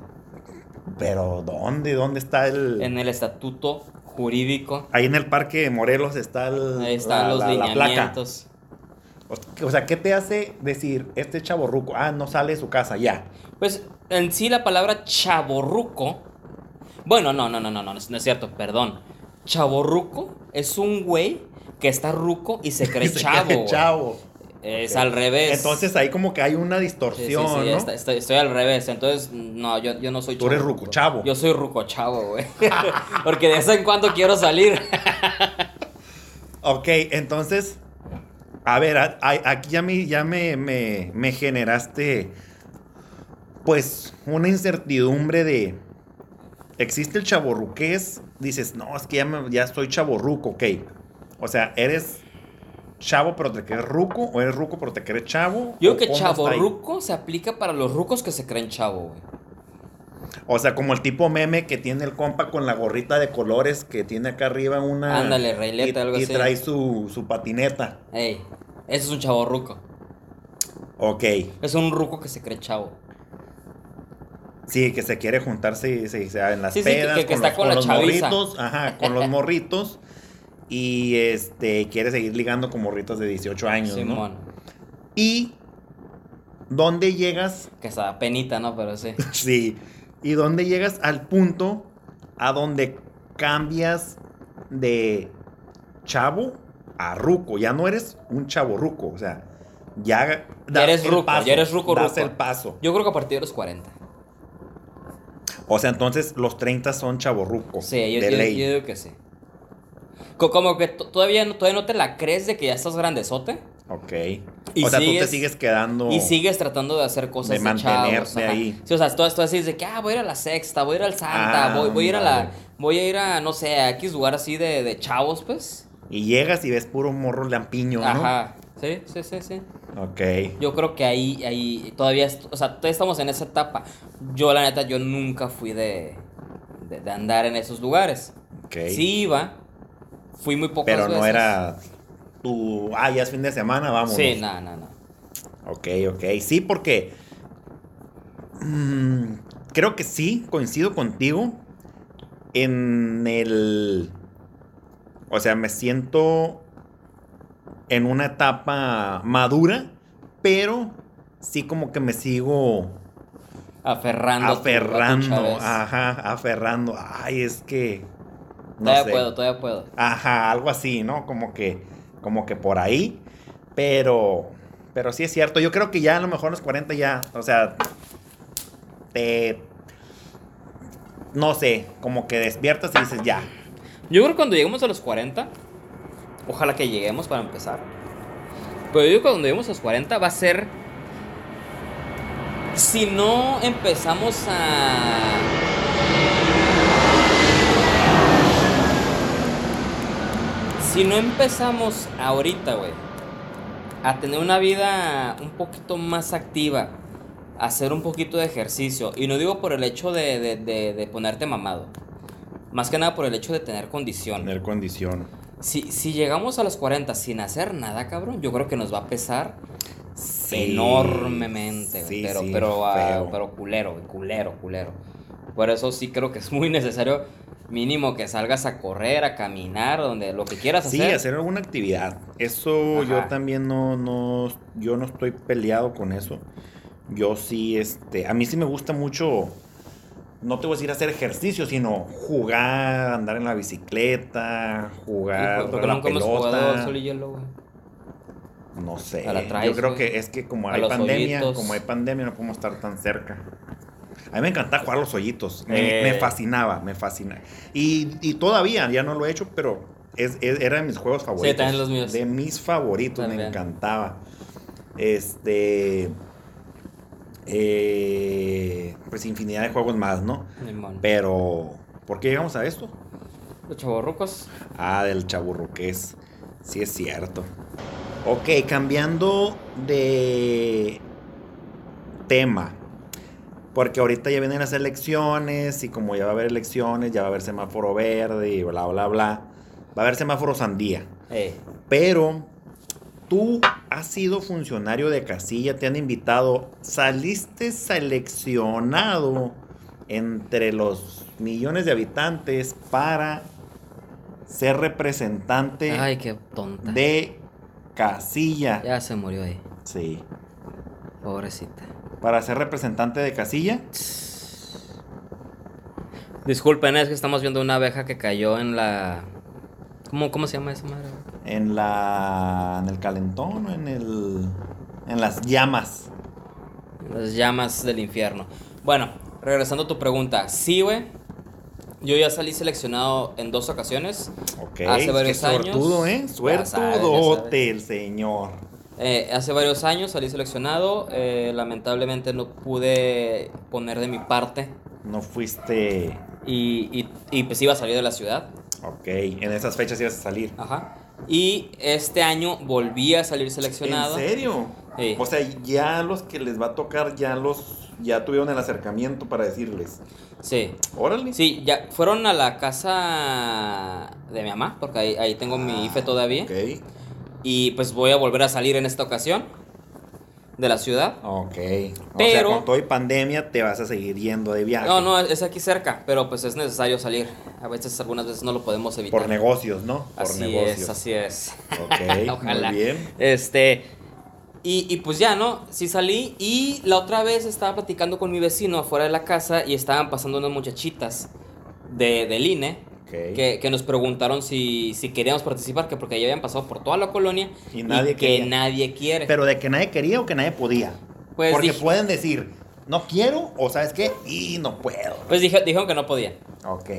Pero ¿dónde? ¿Dónde está el...? En el estatuto jurídico. Ahí en el parque de Morelos está el... Ahí están la- los lineamientos. O sea, ¿qué te hace decir, este chaborruco, ah, no sale de su casa, ya? Pues en sí la palabra chaborruco. Bueno, no, no, no, no, no, no es no es cierto, perdón. Chaborruco es un güey que está ruco y se cree Se chavo. cree chavo. Es al revés. Entonces ahí como que hay una Sí, sí, distorsión, sí, ¿no? está- estoy, estoy al revés. Entonces, no, yo, yo no soy Tú eres chavorruco. rucochavo. Yo soy rucochavo, güey. Porque de vez en cuando quiero salir. Ok, entonces, a ver, a- a- aquí ya, me, ya me, me, me generaste, pues, una incertidumbre de, ¿existe el chaborruqués? Dices, no, es que ya, me- ya soy chaborruco, ok. O sea, ¿eres chavo pero te crees ruco o eres ruco pero te crees chavo? Yo ¿O creo que chaborruco se aplica para los rucos que se creen chavo, güey. O sea, como el tipo meme que tiene el compa con la gorrita de colores que tiene acá arriba una... Ándale, y, algo y así. trae su, su patineta. Ey, ese es un chaborruco. Ok. Es un ruco que se cree chavo. Sí, que se quiere juntarse sí, sí, en las Sí, sí, que- pedas que con, está los, con los morritos, ajá, con los morritos y este quiere seguir ligando con morritos de 18 años, ¿no? Simón. Y ¿dónde llegas? Que está penita, ¿no? Pero sí. Sí. ¿Y dónde llegas al punto a donde cambias de chavo a ruco? Ya no eres un chavo ruco, o sea, ya das eres el ruco, paso, ya eres ruco, das ruco. el paso. Yo creo que a partir de los 40. O sea, entonces los 30 son chavorrucos. Sí, yo, de yo- ley. yo digo que sí. Co- Como que to- todavía no, todavía no te la crees de que ya estás grandezote. Ok. Y o sea, tú te sigues- sigues quedando. Y sigues tratando de hacer cosas De de, mantenerte ahí. Sí, o sea, tú, tú así de que, ah, voy a ir a la sexta, voy a ir al Santa, Ah, voy, voy a ir a la. Voy a ir a, no sé, a X lugar así de, de chavos, pues. Y llegas y ves puro morro lampiño, ¿no? Ajá. Sí, sí, sí, sí. Ok. Yo creo que ahí, ahí todavía, o sea, todavía estamos en esa etapa. Yo, la neta, yo nunca fui de, de, de andar en esos lugares. Ok. Sí iba, fui muy pocas Pero veces. no era tu. Ah, ya es fin de semana, vamos. Sí, no, no, no. Ok, ok. Sí, porque. mm, creo que sí, coincido contigo. En el. O sea, me siento en una etapa madura, pero sí como que me sigo Aferrando. aferrando. Ajá, aferrando. Ay, es que. No todavía sé. puedo, todavía puedo. Ajá, algo así, ¿no? Como que, como que por ahí. Pero, pero sí es cierto. Yo creo que ya a lo mejor los 40 ya, o sea, te, no sé, como que despiertas y dices ya. Yo creo que cuando lleguemos a los 40, ojalá que lleguemos para empezar. Pero yo digo que cuando lleguemos a los 40 va a ser. Si no empezamos a. Si no empezamos ahorita, güey, a tener una vida un poquito más activa, a hacer un poquito de ejercicio, y no digo por el hecho de, de- de- de ponerte mamado, más que nada por el hecho de tener condición. Tener condición. Si, si llegamos a los 40 sin hacer nada, cabrón, yo creo que nos va a pesar Sí, enormemente, sí, pero, sí, pero, ah, pero culero, culero, culero. Por eso sí creo que es muy necesario mínimo que salgas a correr, a caminar, donde lo que quieras Sí, hacer. hacer alguna actividad. Eso yo también no, no, yo no estoy peleado con eso. Yo sí, este, a mí sí me gusta mucho, no te voy a decir hacer ejercicio, sino jugar, andar en la bicicleta, jugar ¿Por qué la pelota. sol y hielo, güey? No sé. Traes, yo creo güey. que es que como A hay pandemia, hoyitos. como hay pandemia no podemos estar tan cerca. A mí me encantaba jugar los hoyitos. Me, Eh. me fascinaba, me fascinaba. Y, y todavía, ya no lo he hecho, pero es, es- era de mis juegos favoritos. también los míos. De mis favoritos, me encantaba. Este. eh, pues infinidad de juegos más, ¿no? Pero. ¿Por qué llegamos a esto? Los chavorrucos. Ah, del chaburruqués. Sí es cierto. Ok, cambiando de tema. Porque ahorita ya vienen las elecciones y como ya va a haber elecciones, ya va a haber semáforo verde y bla, bla, bla. Va a haber semáforo sandía. Eh, Pero tú has sido funcionario de casilla, te han invitado, saliste seleccionado entre los millones de habitantes para ser representante Ay, qué tonta. de casilla. Ya se murió ahí. Sí. Pobrecita. Para ser representante de casilla. Disculpen, es que estamos viendo una abeja que cayó en la. ¿Cómo, cómo se llama esa madre? En la. en el calentón o en el. en las llamas. Las llamas del infierno. Bueno, regresando a tu pregunta. Sí, güey. Yo ya salí seleccionado en dos ocasiones. Ok. Hace varios qué años. Suertudo, ¿eh? Suertudote el señor. Eh, hace varios años salí seleccionado. eh, lamentablemente no pude poner de mi parte. No fuiste. Y, y, y pues iba a salir de la ciudad. Ok. En esas fechas ibas a salir. Ajá. Y este año volví a salir seleccionado. ¿En serio? Sí. O sea, ya los que les va a tocar, ya los. Ya tuvieron el acercamiento para decirles. Sí. Órale. Sí, ya fueron a la casa de mi mamá, porque ahí, ahí tengo mi IFE todavía. Ok. Y pues voy a volver a salir en esta ocasión de la ciudad. Ok. o sea, Pero- con todo y pandemia te vas a seguir yendo de viaje. No, no, es aquí cerca, pero pues es necesario salir. A veces, algunas veces no lo podemos evitar. Por negocios, ¿no? Por así negocios. es, así es. Ok, Ojalá. muy bien. Este. Y, y pues ya, ¿no? Sí salí. Y la otra vez estaba platicando con mi vecino afuera de la casa y estaban pasando unas muchachitas de, del INE. Que, que nos preguntaron si, si queríamos participar, que porque ya habían pasado por toda la colonia Y nadie que quería. nadie quiere. Pero de que nadie quería o que nadie podía. Pues Porque dije- pueden decir, no quiero o sabes qué, y no puedo. Pues dije- dijeron que no podían. Ok.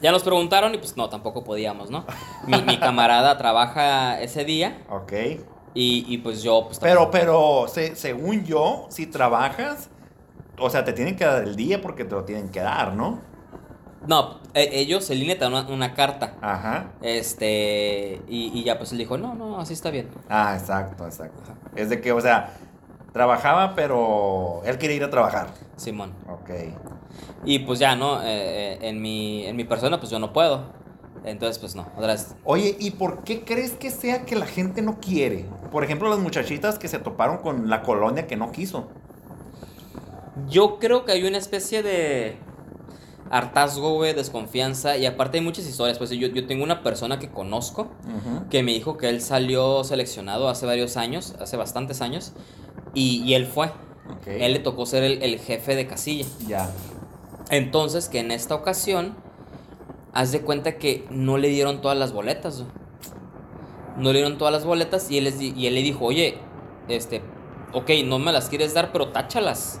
Ya nos preguntaron y pues no, tampoco podíamos, ¿no? Mi, mi camarada trabaja ese día Ok. y, y pues yo pues Pero, pero, se- según yo, si trabajas, o sea, te tienen que dar el día porque te lo tienen que dar, ¿no? No, e- ellos, el INE te da una, una carta. Ajá. Este, y, y ya pues él dijo, no, no, así está bien. Ah, exacto, exacto. Es de que, o sea, trabajaba, pero él quería ir a trabajar. Simón. Ok. Y pues ya, ¿no? Eh, eh, en, mi, en mi persona pues yo no puedo. Entonces pues no, otra vez. Oye, ¿y por qué crees que sea que la gente no quiere? Por ejemplo, las muchachitas que se toparon con la colonia que no quiso. Yo creo que hay una especie de hartazgo, güey, desconfianza. Y aparte hay muchas historias. Pues yo, yo tengo una persona que conozco que me dijo que él salió seleccionado hace varios años, hace bastantes años. Y, y él fue. Él le tocó ser el, el jefe de casilla. Ya. Entonces, que en esta ocasión, haz de cuenta que no le dieron todas las boletas. güey. No le dieron todas las boletas y él, les di- y él le dijo, oye, este, ok, no me las quieres dar, pero táchalas.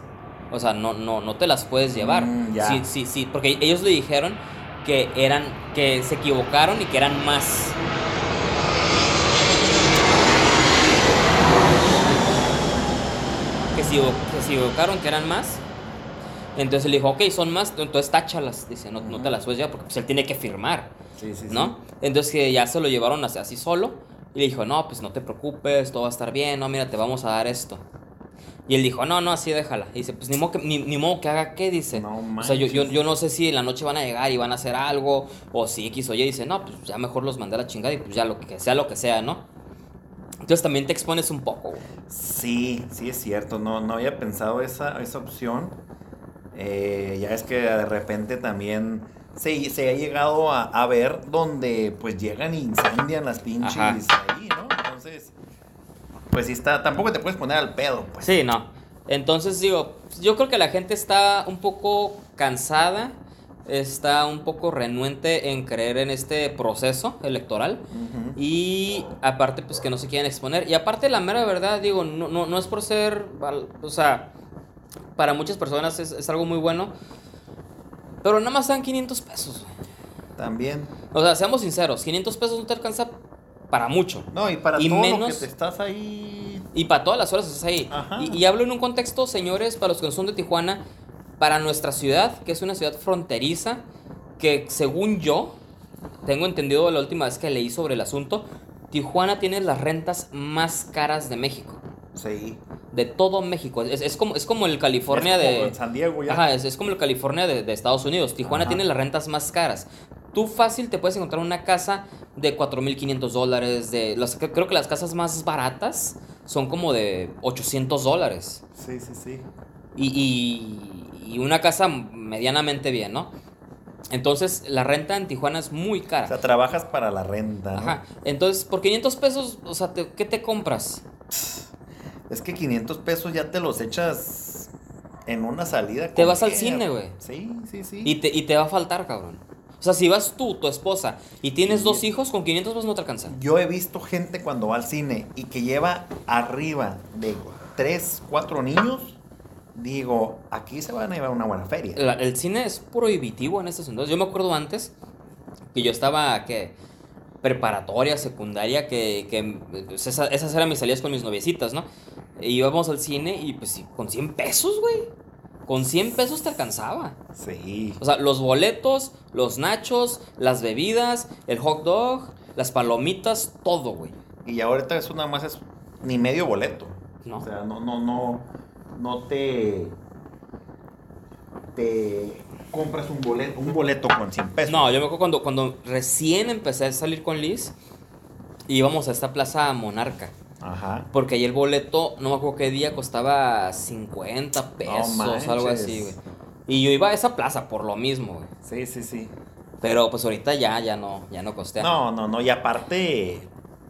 O sea, no, no, no te las puedes llevar. Mm. Sí, sí, sí, porque ellos le dijeron que eran, que se equivocaron y que eran más. Que se, equivo- que se equivocaron, que eran más. Entonces él dijo, ok, son más, entonces táchalas. Dice, no, no te las puedes llevar porque pues, él tiene que firmar, Sí, sí, sí. ¿no? Entonces que ya se lo llevaron así, así solo. Y le dijo, no, pues no te preocupes, todo va a estar bien, no, mira, te vamos a dar esto. Y él dijo, no, no, así déjala. Y dice, pues ni modo que, ni, ni modo que haga qué, dice. No o sea, yo, yo, yo no sé si en la noche van a llegar y van a hacer algo, o si X o Y. Dice, no, pues ya mejor los mandé a la chingada y pues ya lo que sea, lo que sea, ¿no? Entonces también te expones un poco, güey. Sí, sí es cierto. No, no había pensado esa, esa opción. Eh, ya es que de repente también se, se ha llegado a, a ver donde pues llegan e incendian las pinches Ajá. ahí, ¿no? Entonces, pues sí está, tampoco te puedes poner al pedo, pues. Sí, no. Entonces digo, yo creo que la gente está un poco cansada, está un poco renuente en creer en este proceso electoral y aparte pues que no se quieren exponer. Y aparte la mera verdad, digo, no, no, no es por ser, o sea, para muchas personas es, es algo muy bueno, pero nada más dan 500 pesos. También. O sea, seamos sinceros, 500 pesos no te alcanza para mucho. No, y para Y todo lo que menos- te estás ahí. Y para todas las horas estás ahí. Y, y hablo en un contexto, señores, para los que no son de Tijuana, para nuestra ciudad, que es una ciudad fronteriza, que según yo, tengo entendido la última vez que leí sobre el asunto, Tijuana tiene las rentas más caras de México. Sí. De todo México. Es, es como, es como el California Es como de... San Diego ya. Ajá, es, es como el California de, de Estados Unidos. Tijuana Ajá. tiene las rentas más caras. Tú fácil te puedes encontrar una casa de 4.500 dólares. De, las, creo que las casas más baratas son como de 800 dólares. Sí, sí, sí. Y, y- y una casa medianamente bien, ¿no? Entonces la renta en Tijuana es muy O cara. sea, trabajas para la renta. ¿no? Ajá. Entonces por 500 pesos, o sea, te- ¿qué te compras? Es que 500 pesos ya te los echas en una salida. Te vas al cine, güey. Sí, sí, sí. Y te, y te va a faltar, cabrón. O sea, si vas tú, tu esposa, y tienes Sí. dos hijos, con 500 pesos no te alcanza. Yo he visto gente cuando va al cine y que lleva arriba de 3, 4 niños. Digo, aquí se van a llevar una buena feria. La- el cine es prohibitivo en estos entonces. Yo me acuerdo antes que yo estaba, que preparatoria, secundaria, que, que pues, esa- esas eran mis salidas con mis noviecitas, ¿no? E íbamos al cine y pues con 100 pesos, güey. Con 100 pesos te alcanzaba. Sí. O sea, los boletos, los nachos, las bebidas, el hot dog, las palomitas, todo, güey. Y ahorita eso nada más es ni medio boleto. ¿No? O sea, no, no, no, no te, te compras un boleto, un boleto con 100 pesos. No, yo me acuerdo cuando, cuando recién empecé a salir con Liz, íbamos a esta plaza Monarca. Ajá. Porque ahí el boleto, no me acuerdo qué día, costaba 50 pesos, algo así, güey. Y yo iba a esa plaza por lo mismo, güey. Sí, sí, sí. Pero pues ahorita ya, ya no, ya no costea. No, no, no. Y aparte,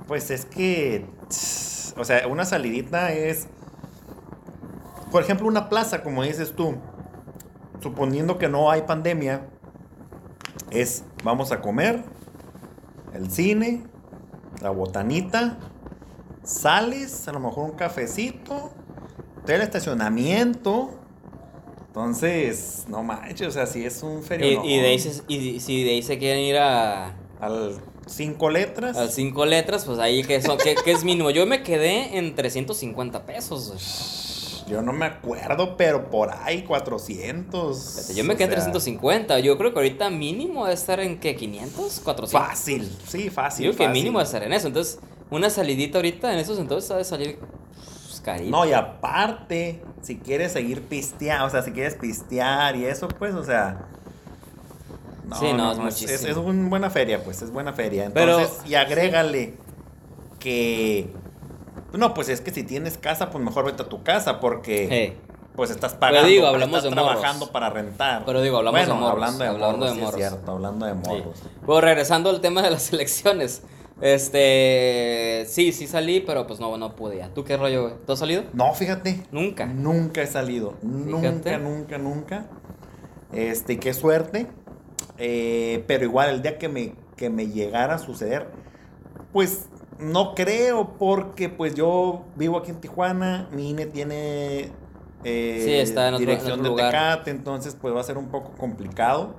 pues es que, o sea, una salidita es, por ejemplo, una plaza, como dices tú, suponiendo que no hay pandemia, es, vamos a comer, el cine, la botanita, sales, a lo mejor un cafecito, el estacionamiento. Entonces, no manches, o sea, si es un Y, ferio. y de ahí se- y si de ahí se quieren ir a, Al cinco letras. a cinco letras, pues ahí que, son, que, que es mínimo. Yo me quedé en 350 pesos. Yo no me acuerdo, pero por ahí 400. Yo me quedé en sea, 350. Yo creo que ahorita mínimo debe estar en qué, 500, 400. Fácil, sí, fácil. Yo creo que mínimo debe estar en eso. Entonces, una salidita ahorita en esos entonces ha de salir pues. No, y aparte, si quieres seguir pisteando, o sea, si quieres pistear y eso, pues, o sea. Sí, no, es muchísimo. es una buena feria, pues, es buena feria. Pero- Entonces, y agrégale que. No, pues es que si tienes casa, pues mejor vete a tu casa, porque. Eh, Pues estás pagando, digo, hablamos estás de morros. trabajando para rentar. Pero digo, hablamos Bueno, de morros, Hablando de hablando morros, de sí morros. es cierto, hablando de morros. sí. Bueno, regresando al tema de las elecciones. Este. Sí, sí salí, pero pues no, no pude ya. ¿Tú qué rollo, güey? ¿Tú has salido? No, fíjate. Nunca. Nunca he salido. Fíjate. Nunca, nunca, nunca. Este, qué suerte. Eh, pero igual el día que me, que me llegara a suceder, pues no creo, porque pues yo vivo aquí en Tijuana, mi INE tiene eh, Sí, está en otro- en dirección de. Tecate, entonces pues va a ser un poco complicado.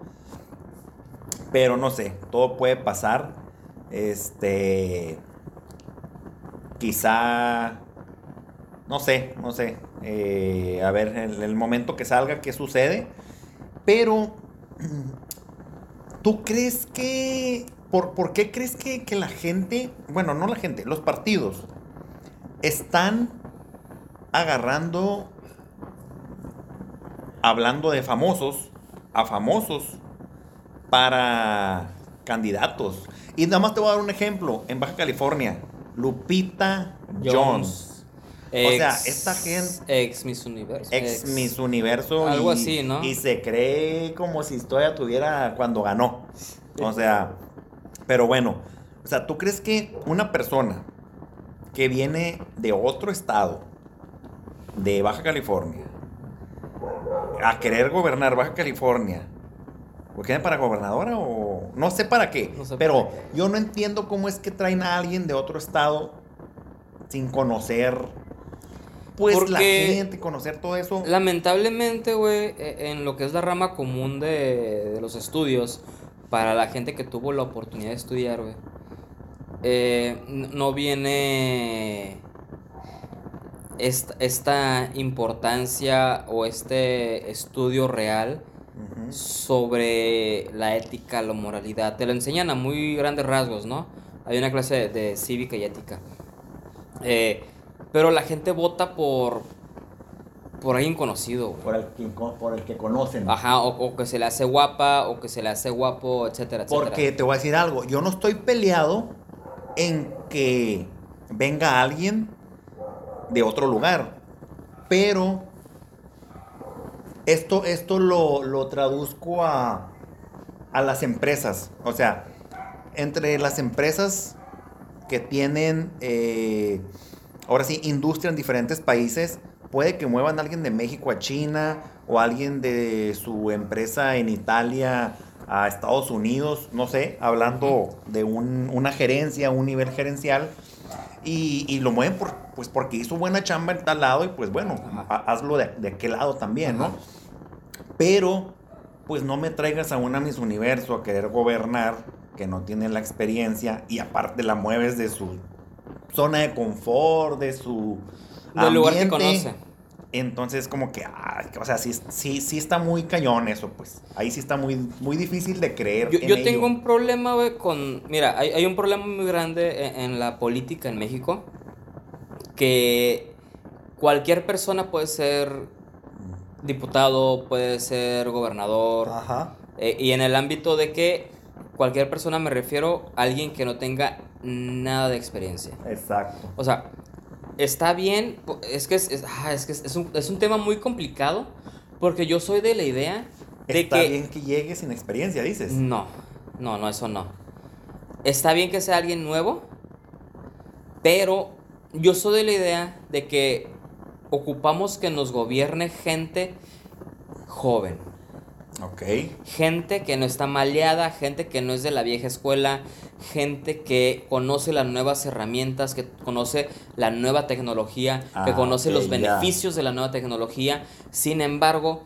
Pero no sé, todo puede pasar. Este. Quizá. No sé, no sé. eh, a ver, en el momento que salga, qué sucede. Pero. ¿Tú crees que. ¿Por, por qué crees que, que la gente. Bueno, no la gente, los partidos. Están agarrando. Hablando de famosos. A famosos. Para candidatos. Y nada más te voy a dar un ejemplo. En Baja California. Lupita Jones. Jones. o sea, Ex- esta gente Ex Miss Universo. ex Miss Universo Algo y, así, ¿no? y se cree como si todavía tuviera cuando ganó. O sea, pero bueno, o sea, ¿tú crees que una persona que viene de otro estado, de Baja California, a querer gobernar Baja California, ¿por qué para gobernadora o no sé para qué? No sé pero para qué. yo no entiendo cómo es que traen a alguien de otro estado sin conocer pues la gente, conocer todo eso. Lamentablemente, güey, e- en lo que es la rama común de, de los estudios, para la gente que tuvo la oportunidad de estudiar, güey, eh, no viene esta, esta importancia o este estudio real Sobre la ética, la moralidad. Te lo enseñan a muy grandes rasgos, ¿no? Hay una clase de, de cívica y ética. Eh, pero la gente vota por, por alguien conocido, güey. Por el que, por el que conocen. Ajá, o, o que se le hace guapa, o que se le hace guapo, etcétera, etcétera. Porque te voy a decir algo, yo no estoy peleado en que venga alguien de otro lugar, pero esto, esto lo, lo traduzco a, a las empresas. O sea, entre las empresas que tienen, eh, ahora sí, industria en diferentes países, puede que muevan a alguien de México a China o alguien de su empresa en Italia a Estados Unidos, no sé, hablando de un- una gerencia, un nivel gerencial, y, y lo mueven por, pues porque hizo buena chamba en tal lado y pues bueno, hazlo de, de aquel lado también, ¿no? Pero, pues no me traigas a una Miss Universo a querer gobernar que no tiene la experiencia y aparte la mueves de su zona de confort, de su Del lugar que conoce. Entonces, como que, ah, o sea, sí, sí, sí está muy cañón eso, pues. Ahí sí está muy, muy difícil de creer. Yo, en yo ello. tengo un problema, güey, con... Mira, hay, hay un problema muy grande en, en la política en México, que cualquier persona puede ser diputado, puede ser gobernador, Ajá. eh, y en el ámbito de que cualquier persona me refiero a alguien que no tenga nada de experiencia. Exacto. O sea, está bien, es que es, es- ah, es que es, es un, es un tema muy complicado, porque yo soy de la idea de Está que... bien que llegue sin experiencia, dices. No, no, no, eso no. Está bien que sea alguien nuevo, pero yo soy de la idea de que ocupamos que nos gobierne gente joven. Ok. Gente que no está maleada, gente que no es de la vieja escuela, gente que conoce las nuevas herramientas, que conoce la nueva tecnología, que Ah, conoce los beneficios de la nueva tecnología. Sin embargo,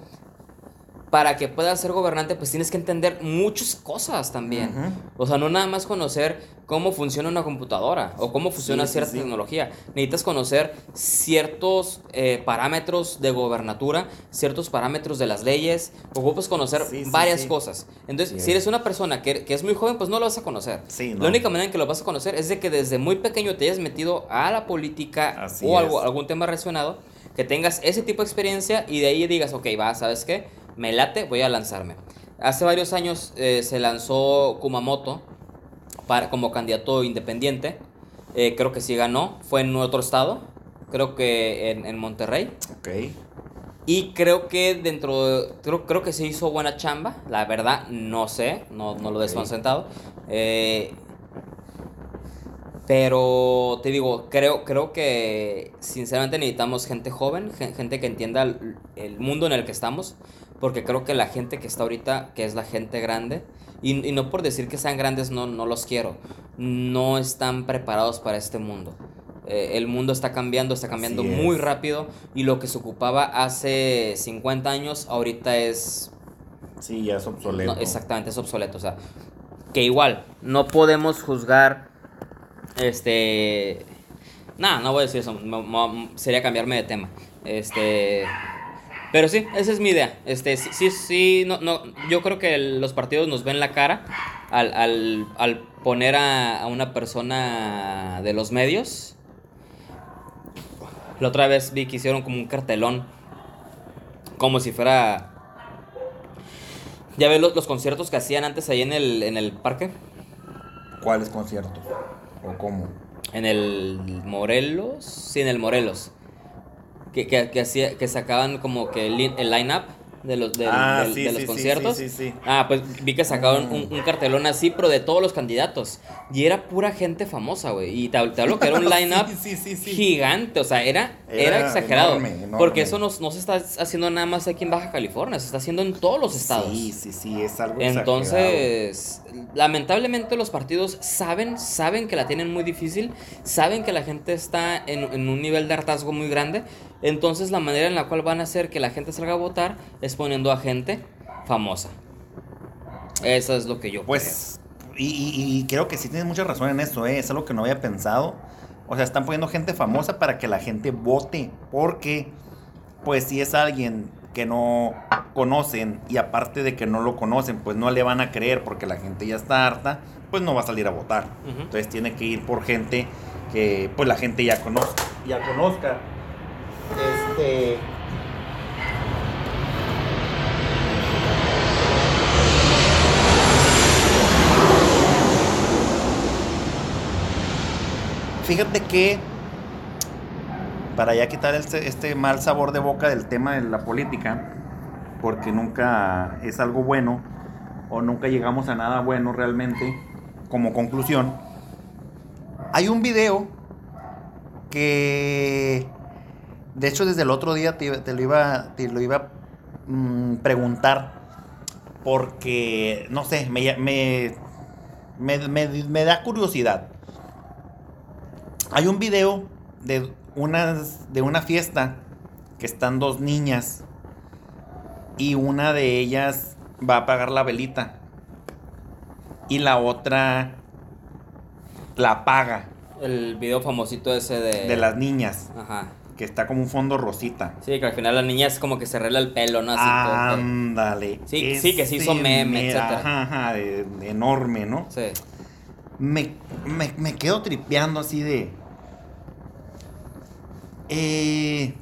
para que puedas ser gobernante, pues tienes que entender muchas cosas también. O sea, no nada más conocer cómo funciona una computadora o cómo funciona Sí, cierta sí. tecnología. Necesitas conocer ciertos eh, parámetros de gobernatura, ciertos parámetros de las leyes, ocupas conocer varias cosas. Entonces, si eres una persona que, que es muy joven, pues no lo vas a conocer. Sí, no. La única manera en que lo vas a conocer es de que desde muy pequeño te hayas metido a la política Así o algo, algún tema relacionado, que tengas ese tipo de experiencia y de ahí digas, ok, va, ¿sabes qué? Me late, voy a lanzarme. Hace varios años eh, se lanzó Kumamoto para, como candidato independiente. Eh, creo que sí ganó. Fue en otro estado. Creo que en, en Monterrey. Ok. Y creo que dentro de- creo, creo que se hizo buena chamba. La verdad, no sé. No, no lo Ok. des sentado. Eh, pero te digo, creo, creo que sinceramente necesitamos gente joven, gen- gente que entienda el, el mundo en el que estamos, porque creo que la gente que está ahorita, que es la gente grande, y, y no por decir que sean grandes, no, no los quiero, no están preparados para este mundo. Eh, el mundo está cambiando, está cambiando Así muy es. rápido, y lo que se ocupaba hace 50 años, ahorita es Sí, ya es obsoleto. no, exactamente, es obsoleto. O sea, que igual, no podemos juzgar. Este. Nada, no voy a decir eso. sería cambiarme de tema. Este. Pero sí, esa es mi idea. Este, sí, sí, sí, no, no, yo creo que el- los partidos nos ven la cara al, al, al poner a, a una persona de los medios. La otra vez vi que hicieron como un cartelón. Como si fuera ¿Ya ves los, los conciertos que hacían antes ahí en el, en el parque? ¿Cuáles conciertos? ¿O cómo? En el Morelos. Sí, en el Morelos. Que, que, que, hacía, que sacaban como que el, el line-up de los, del- Ah, del- sí, de los sí, conciertos. sí, sí, sí. Ah, pues vi que sacaron un, un cartelón así, pero de todos los candidatos. Y era pura gente famosa, güey. Y te, te hablo que era un line-up gigante. O sea, era, era, Era exagerado. enorme, enorme. Porque eso no, no se está haciendo nada más aquí en Baja California, se está haciendo en todos los estados. Sí, sí, sí, es algo exagerado. Entonces, lamentablemente los partidos saben, saben que la tienen muy difícil, saben que la gente está en, en un nivel de hartazgo muy grande. Entonces, la manera en la cual van a hacer que la gente salga a votar es poniendo a gente famosa. Eso es lo que yo Pues, y, y- y creo que sí tienes mucha razón en eso, ¿eh? es algo que no había pensado. O sea, están poniendo gente famosa para que la gente vote, porque, pues, si es alguien que no conocen y aparte de que no lo conocen, pues no le van a creer porque la gente ya está harta, pues no va a salir a votar. Entonces tiene que ir por gente que, pues, la gente ya conozca. Ya conozca. Este. Fíjate que para ya quitar este, este mal sabor de boca del tema de la política, porque nunca es algo bueno o nunca llegamos a nada bueno realmente, como conclusión, hay un video que de hecho desde el otro día te, lo iba te lo iba mm, preguntar porque no sé me, me, me- me da curiosidad hay un video de unas de una fiesta que están dos niñas y una de ellas va a apagar la velita y la otra la apaga El video famosito ese de... de las niñas Ajá. que está como un fondo rosita. Sí, que al final la niña es como que se arregla el pelo, ¿no? Así. Ándale. Sí, sí, que se hizo meme, etcétera. Ajá, ajá, de- de enorme, ¿no? Sí. Me, me, me quedo tripeando así de. Eh,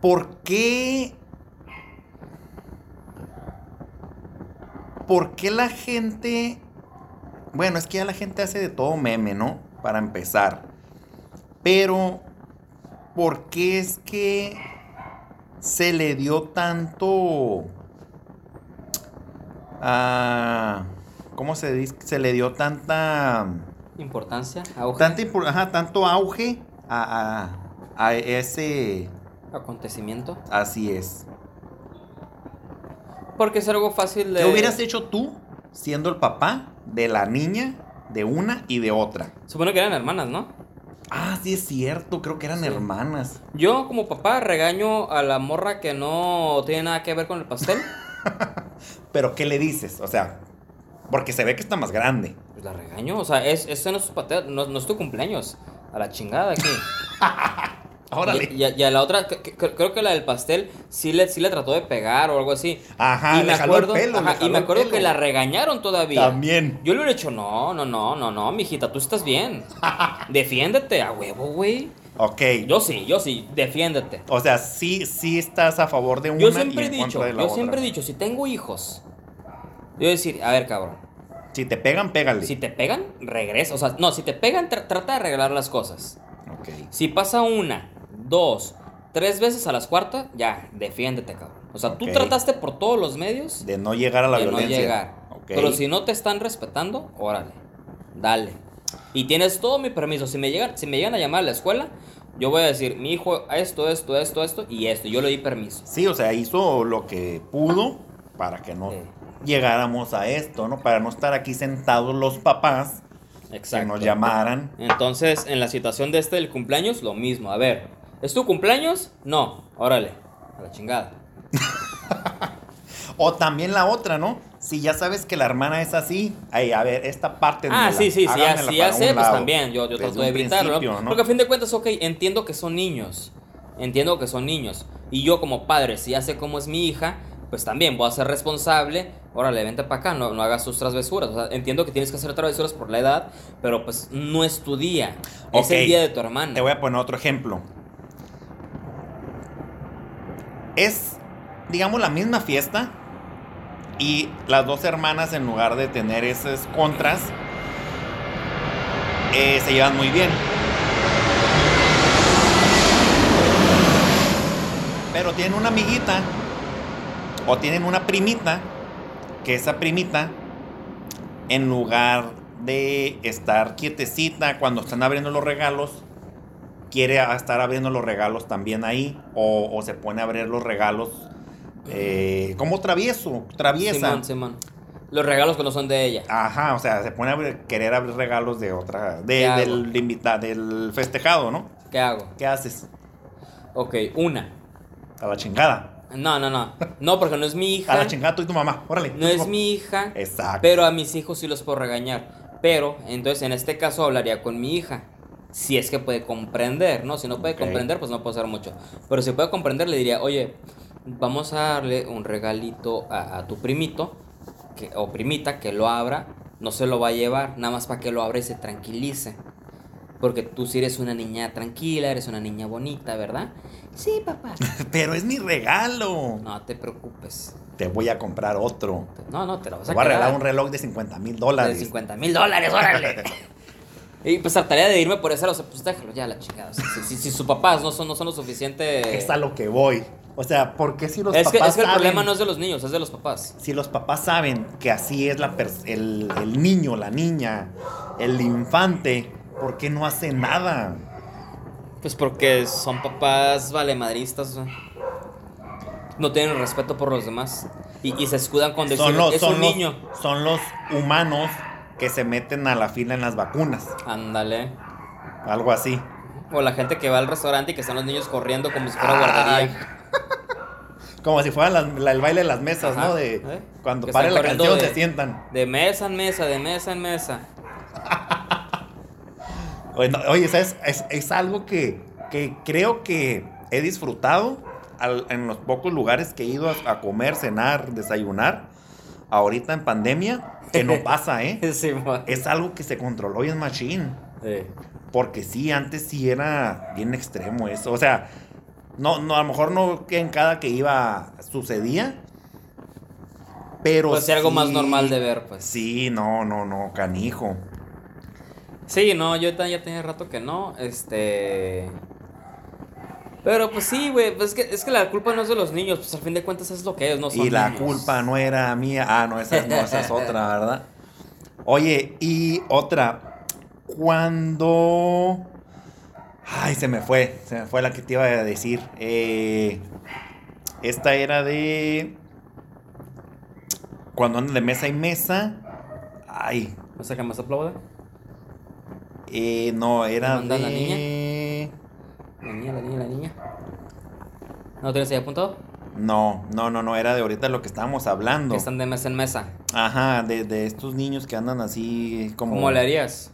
¿Por qué? ¿Por qué la gente... Bueno, es que ya la gente hace de todo meme, ¿no? Para empezar. Pero, ¿por qué es que se le dio tanto... ah, ¿Cómo se dice? Se le dio tanta... Importancia, auge, Tanta ajá, tanto auge a, a- a ese... acontecimiento. Así es. Porque es algo fácil de... ¿Qué hubieras hecho tú siendo el papá de la niña, de una y de otra? Supone que eran hermanas, ¿no? Ah, sí es cierto, creo que eran Sí. hermanas. Yo como papá regaño a la morra que no tiene nada que ver con el pastel. Pero ¿qué le dices? O sea, porque se ve que está más grande. Pues la regaño, o sea, es, ese no es, su pate- no, no es tu cumpleaños. A la chingada aquí. Órale. Y, y a- y a la otra, que- que- creo que la del pastel sí le, sí le trató de pegar o algo así. Ajá, y me acuerdo, pelo, ajá, y me acuerdo que la regañaron todavía. También. Yo le hubiera dicho, no, no, no, no, no, mijita, tú estás bien. Defiéndete a huevo, güey. Ok. Yo sí, yo sí, defiéndete. O sea, sí, sí estás a favor de una Yo siempre y he dicho, contra de la yo otra. siempre he dicho, si tengo hijos, yo voy a decir, a ver, cabrón, Si te pegan, pégale. si te pegan, regresa. O sea, no, si te pegan, tra- trata de arreglar las cosas. Ok. Si pasa una, dos, tres veces a las cuartas, ya, defiéndete, cabrón. O sea, tú Ok. trataste por todos los medios De no llegar a la de no violencia. llegar. Ok. Pero si no te están respetando, órale, dale. Y tienes todo mi permiso. Si me llegan, si me llegan a llamar a la escuela, yo voy a decir, mi hijo, esto, esto, esto, esto y esto. Yo le di permiso. Sí, o sea, hizo lo que pudo para que no Sí. llegáramos a esto, ¿no? Para no estar aquí sentados los papás Exacto. que nos llamaran. Entonces, en la situación de este del cumpleaños, lo mismo. A ver, ¿es tu cumpleaños? No, órale, a la chingada. O también la otra, ¿no? Si ya sabes que la hermana es así, ay, a ver, esta parte Ah, dímela, sí, sí, sí, ya, sé, pues lado. también, yo, yo Desde trato de evitarlo, Porque a fin de cuentas, ok, entiendo que son niños, entiendo que son niños, y yo como padre, si ya sé cómo es mi hija, pues también voy a ser responsable, órale, vente para acá, no, no hagas tus travesuras, o sea, entiendo que tienes que hacer travesuras por la edad, pero pues no es tu día, es el día de tu hermana. Te voy a poner otro ejemplo. Es, digamos, la misma fiesta y las dos hermanas, en lugar de tener esas contras, eh, se llevan muy bien. Pero tienen una amiguita o tienen una primita, que esa primita, en lugar de estar quietecita cuando están abriendo los regalos, quiere estar abriendo los regalos también ahí o se pone a abrir los regalos eh, como travieso, traviesa. Simón, Simón. Los regalos que no son de ella. Ajá, o sea, se pone a querer abrir regalos de otra, del invitado, del festejado, ¿no? ¿Qué hago? ¿Qué haces? Ok, una. A la chingada. No, no, no. No, porque no es mi A hija. la chingada tú y tu mamá. Órale. No es mi hija. Exacto. Pero a mis hijos sí los puedo regañar. Pero, entonces, en este caso hablaría con mi hija. Si es que puede comprender, ¿no? Si no puede comprender, pues no puedo hacer mucho. Pero si puede comprender, le diría, oye, vamos a darle un regalito a, a tu primito que, o primita que lo abra. No se lo va a llevar, nada más para que lo abra y se tranquilice. Porque tú sí eres una niña tranquila, eres una niña bonita, ¿verdad? Sí, papá. Pero es mi regalo. No te preocupes. Te voy a comprar otro. No, no, te lo vas Te a voy a regalar un reloj de 50 mil De dólares. 50 mil dólares, órale. y pues trataría de irme por esa, o sea, pues déjalo ya la chingada. O sea, si, si- si sus papás no son, no son lo suficiente. Es a lo que voy. O sea, ¿por qué si los es que, papás es que el saben- problema no es de los niños, es de los papás. Si los papás saben que así es la el, el niño, la niña, el infante, ¿por qué no hace nada? Pues porque son papás valemadristas. o sea, No tienen respeto por los demás. Y, y se escudan con decir, Son los, es son, un los, niño. son los humanos que se meten a la fila en las vacunas. Ándale. Algo así. O la gente que va al restaurante y que están los niños corriendo como si fuera guardería. Como si fuera la- el baile de las mesas, Ajá, ¿no? De ¿eh? cuando Que pare la canción de- se sientan. De mesa en mesa, de mesa en mesa. Oye, no, oye, ¿sabes? Es, es algo que, que creo que he disfrutado al- en los pocos lugares que he ido a, a comer, cenar, desayunar. Ahorita en pandemia, que no pasa, ¿eh? Sí, Es algo que se controló y es machine. Sí. Porque sí, antes sí era bien extremo eso. O sea, no, no, a lo mejor no en cada que iba sucedía. Pero Pues sí, algo más normal de ver, pues. Sí, no, no, no, canijo. Sí, no, yo ya tenía rato que no, este... Pero pues sí, güey, pues es que, es que la culpa no es de los niños, pues al fin de cuentas es lo que es, no son Y la niños. culpa no era mía. Ah, no, esa, no, esa es otra, ¿verdad? Oye, y otra. Cuando. Ay, se me fue. Se me fue la que te iba a decir. Eh, esta era de. Cuando andan de mesa y mesa. Ay, ¿No sé qué más aplaude? eh, no, era ¿Manda de. la niña? La niña, la niña, la niña. ¿No tienes ahí apuntado? No, no, no, no, era de ahorita lo que estábamos hablando. Que están de mesa en mesa. Ajá, de, de estos niños que andan así como. ¿Cómo le harías?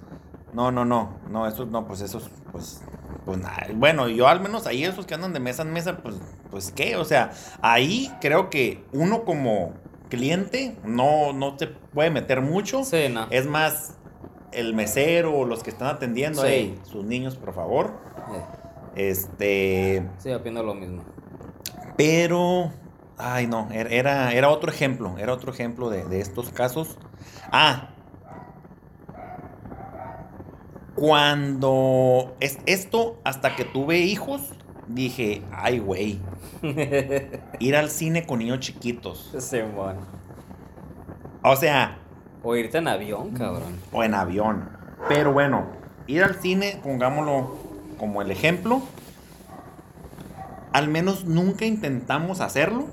No, no, no, no, esos no, pues esos, pues, pues nada. Bueno, yo al menos ahí esos que andan de mesa en mesa, pues, pues qué, o sea, ahí creo que uno como cliente no, no te puede meter mucho. Sí, no. Es más, el mesero o los que están atendiendo, Sí. "Ey, sus niños, por favor. Eh, Este, sí, opino lo mismo. pero, ay no, era- era, era otro ejemplo, era otro ejemplo de, de estos casos. Ah, cuando es esto, hasta que tuve hijos, dije, ay güey, ir al cine con niños chiquitos. Sí, bueno. O sea, O irte en avión, cabrón. o en avión. Pero bueno, ir al cine, pongámoslo como el ejemplo. Al menos nunca intentamos hacerlo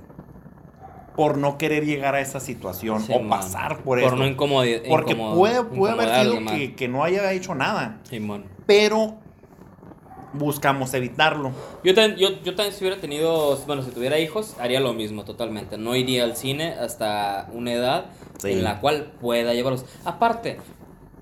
por no querer llegar a esa situación Sí, o man. pasar por, Por eso. no incomodi- Porque puede, puede incomodar haber sido que, que no haya hecho nada, Simón. pero buscamos evitarlo. Yo también, yo, yo también si hubiera tenido, bueno, si tuviera hijos, haría lo mismo totalmente. No iría al cine hasta una edad Sí. en la cual pueda llevarlos. Aparte,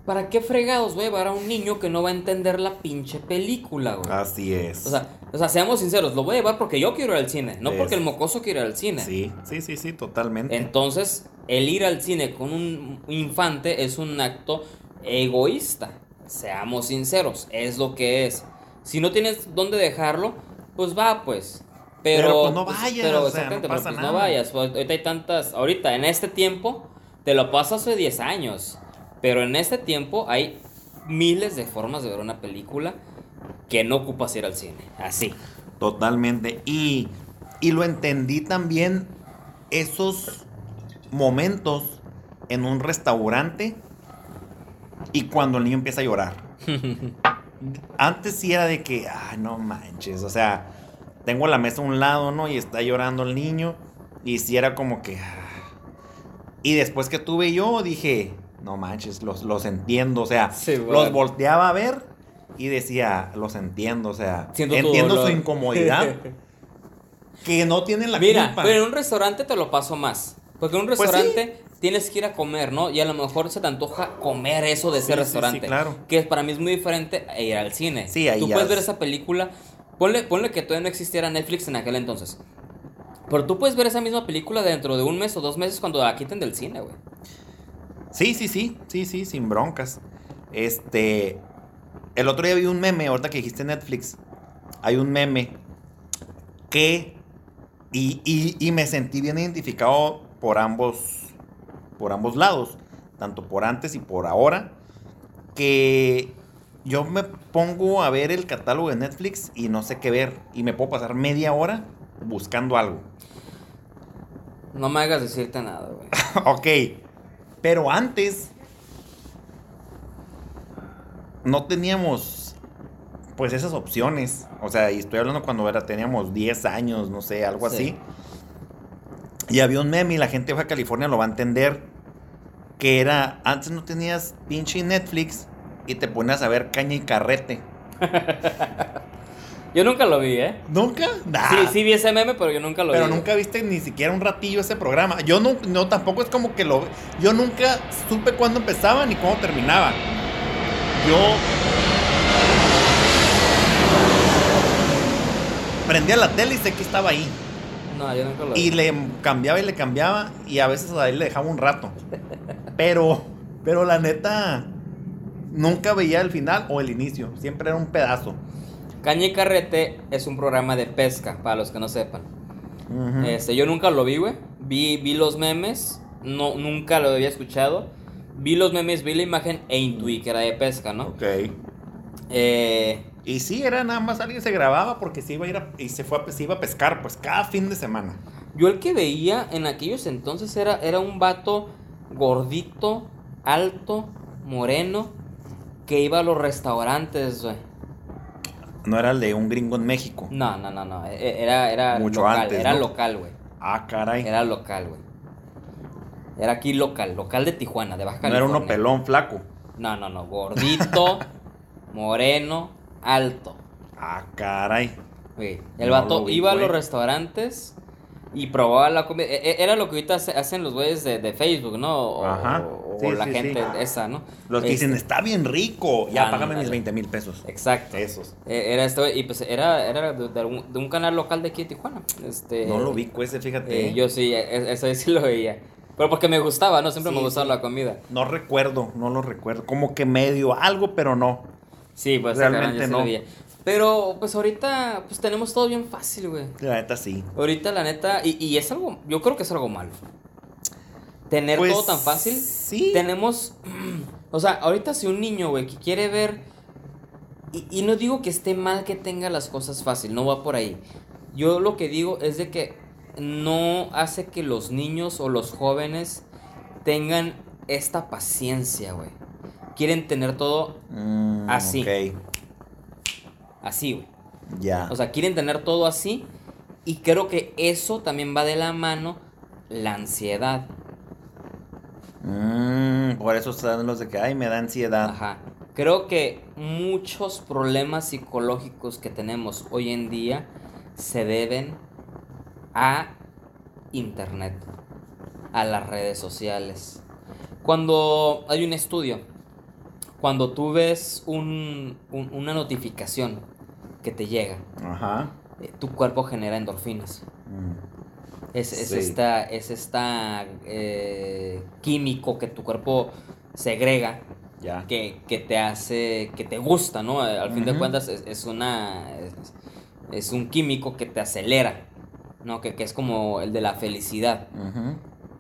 ¿para qué fregados voy a llevar a un niño que no va a entender la pinche película, güey? Así es. O sea, o sea, seamos sinceros, lo voy a llevar porque yo quiero ir al cine, no Es- porque el mocoso quiere ir al cine. sí, sí, sí, sí, totalmente. Entonces, el ir al cine con un infante es un acto egoísta. Seamos sinceros, es lo que es. Si no tienes dónde dejarlo, pues va, pues. Pero, Pero, pues, no vayas, pero o sea, no pero, pues, no vayas. Pues, ahorita hay tantas. Ahorita, en este tiempo, te lo pasas hace 10 años. Pero en este tiempo hay miles de formas de ver una película que no ocupas ir al cine. Así. Totalmente. Y Y lo entendí también esos momentos en un restaurante y cuando el niño empieza a llorar. Antes sí era de que, ah, no manches, o sea, tengo la mesa a un lado, ¿no? Y está llorando el niño. Y sí era como que... ah. Y después que tuve yo, dije, no manches, los, los entiendo, o sea, Sí, los volteaba a ver y decía, los entiendo, o sea, Siento entiendo su incomodidad. que no tienen la Mira, culpa. pero en un restaurante te lo paso más. Porque en un Pues sí. restaurante tienes que ir a comer, ¿no? Y a lo mejor se te antoja comer eso de ese sí, restaurante. sí, claro. Que para mí es muy diferente a ir al cine. Sí, ahí Tú ya puedes ver es- esa película. Ponle, ponle que todavía no existiera Netflix en aquel entonces. Pero tú puedes ver esa misma película dentro de un mes o dos meses cuando la quiten del cine, güey. Sí, sí, sí, sí, sí, sin broncas. Este, el otro día vi un meme, ahorita que dijiste Netflix, hay un meme que, y, y- y me sentí bien identificado por ambos, por ambos lados, tanto por antes y por ahora, que yo me pongo a ver el catálogo de Netflix y no sé qué ver, y me puedo pasar media hora buscando algo. No me hagas decirte nada, güey. ok. Pero antes no teníamos pues esas opciones. O sea, y estoy hablando cuando era, teníamos 10 años, no sé, algo Sí. así. Y había un meme y la gente de Baja California lo va a entender. Que era, antes no tenías pinche Netflix y te ponías a ver caña y carrete. Yo nunca lo vi, ¿eh? ¿Nunca? Nah. Sí, sí vi ese meme, pero yo nunca lo Pero vi. nunca viste ni siquiera un ratillo ese programa. Yo no, no, tampoco es como que lo... Yo nunca supe cuándo empezaba ni cuándo terminaba. Yo... Prendía la tele y sé que estaba ahí. No, yo nunca lo vi. Y le cambiaba y le cambiaba y a veces ahí le dejaba un rato. Pero, pero la neta, nunca veía el final o el inicio. Siempre era un pedazo. Caña y Carrete es un programa de pesca, para los que no sepan. Este, yo nunca lo vi, güey. Vi, vi los memes, no, nunca lo había escuchado. Vi los memes, vi la imagen e intuí que era de pesca, ¿no? Ok. Eh, Y sí, era nada más alguien se grababa porque se iba a ir a- y se fue a, se iba a pescar, pues cada fin de semana. yo el que veía en aquellos entonces era, era un vato gordito, alto, moreno, que iba a los restaurantes, güey. No era el de un gringo en México. No, no, no, no. e- Era, era Mucho local, antes, era ¿no? local, güey. Ah, caray. Era local, güey. Era aquí local, local de Tijuana, de Baja no era California. uno pelón, flaco. No, no, no. Gordito, moreno, alto. Ah, caray. güey. El No vato lo vi, iba a los güey. restaurantes y probaba la comida. E- e- Era lo que ahorita hace- hacen los güeyes de, de Facebook, ¿no? O, Ajá. o Sí, la sí, gente sí. esa, ¿no? Los que Este, dicen, está bien rico. Ya, Ándale. págame mis 20 mil pesos. Exacto. Esos. E- Era esto, y pues era, era de, de un, de un canal local de aquí de Tijuana. Este, No lo vi, ese, fíjate. eh, yo sí, e- eso sí lo veía. Pero porque me gustaba, ¿no? Siempre me gustaba sí. la comida. No recuerdo, no lo recuerdo. Como que medio algo, pero no. Sí, pues Realmente no. Pero pues ahorita pues tenemos todo bien fácil, güey. La neta sí. Ahorita la neta, y, y es algo, yo creo que es algo malo. Tener Pues, todo tan fácil. sí. Tenemos, o sea, ahorita si un niño, güey, que quiere ver, y, y no digo que esté mal que tenga las cosas fácil, no va por ahí. Yo lo que digo es de que no hace que los niños o los jóvenes tengan esta paciencia, güey. Quieren tener todo Mm, Así. Ok, así, güey. ya. O sea, quieren tener todo así. Y creo que eso también va de la mano la ansiedad. Mm, por eso están los de que, ay, me da ansiedad. Ajá. Creo que muchos problemas psicológicos que tenemos hoy en día se deben a internet, a las redes sociales. Cuando hay un estudio, cuando tú ves un- un- una notificación que te llega, Ajá. eh, tu cuerpo genera endorfinas. Mm. Es, es Sí. esta, es esta eh, químico que tu cuerpo segrega Ya. que, que te hace, que te gusta, ¿no? Al fin de cuentas es, es una, es, es un químico que te acelera, ¿no? Que, que es como el de la felicidad.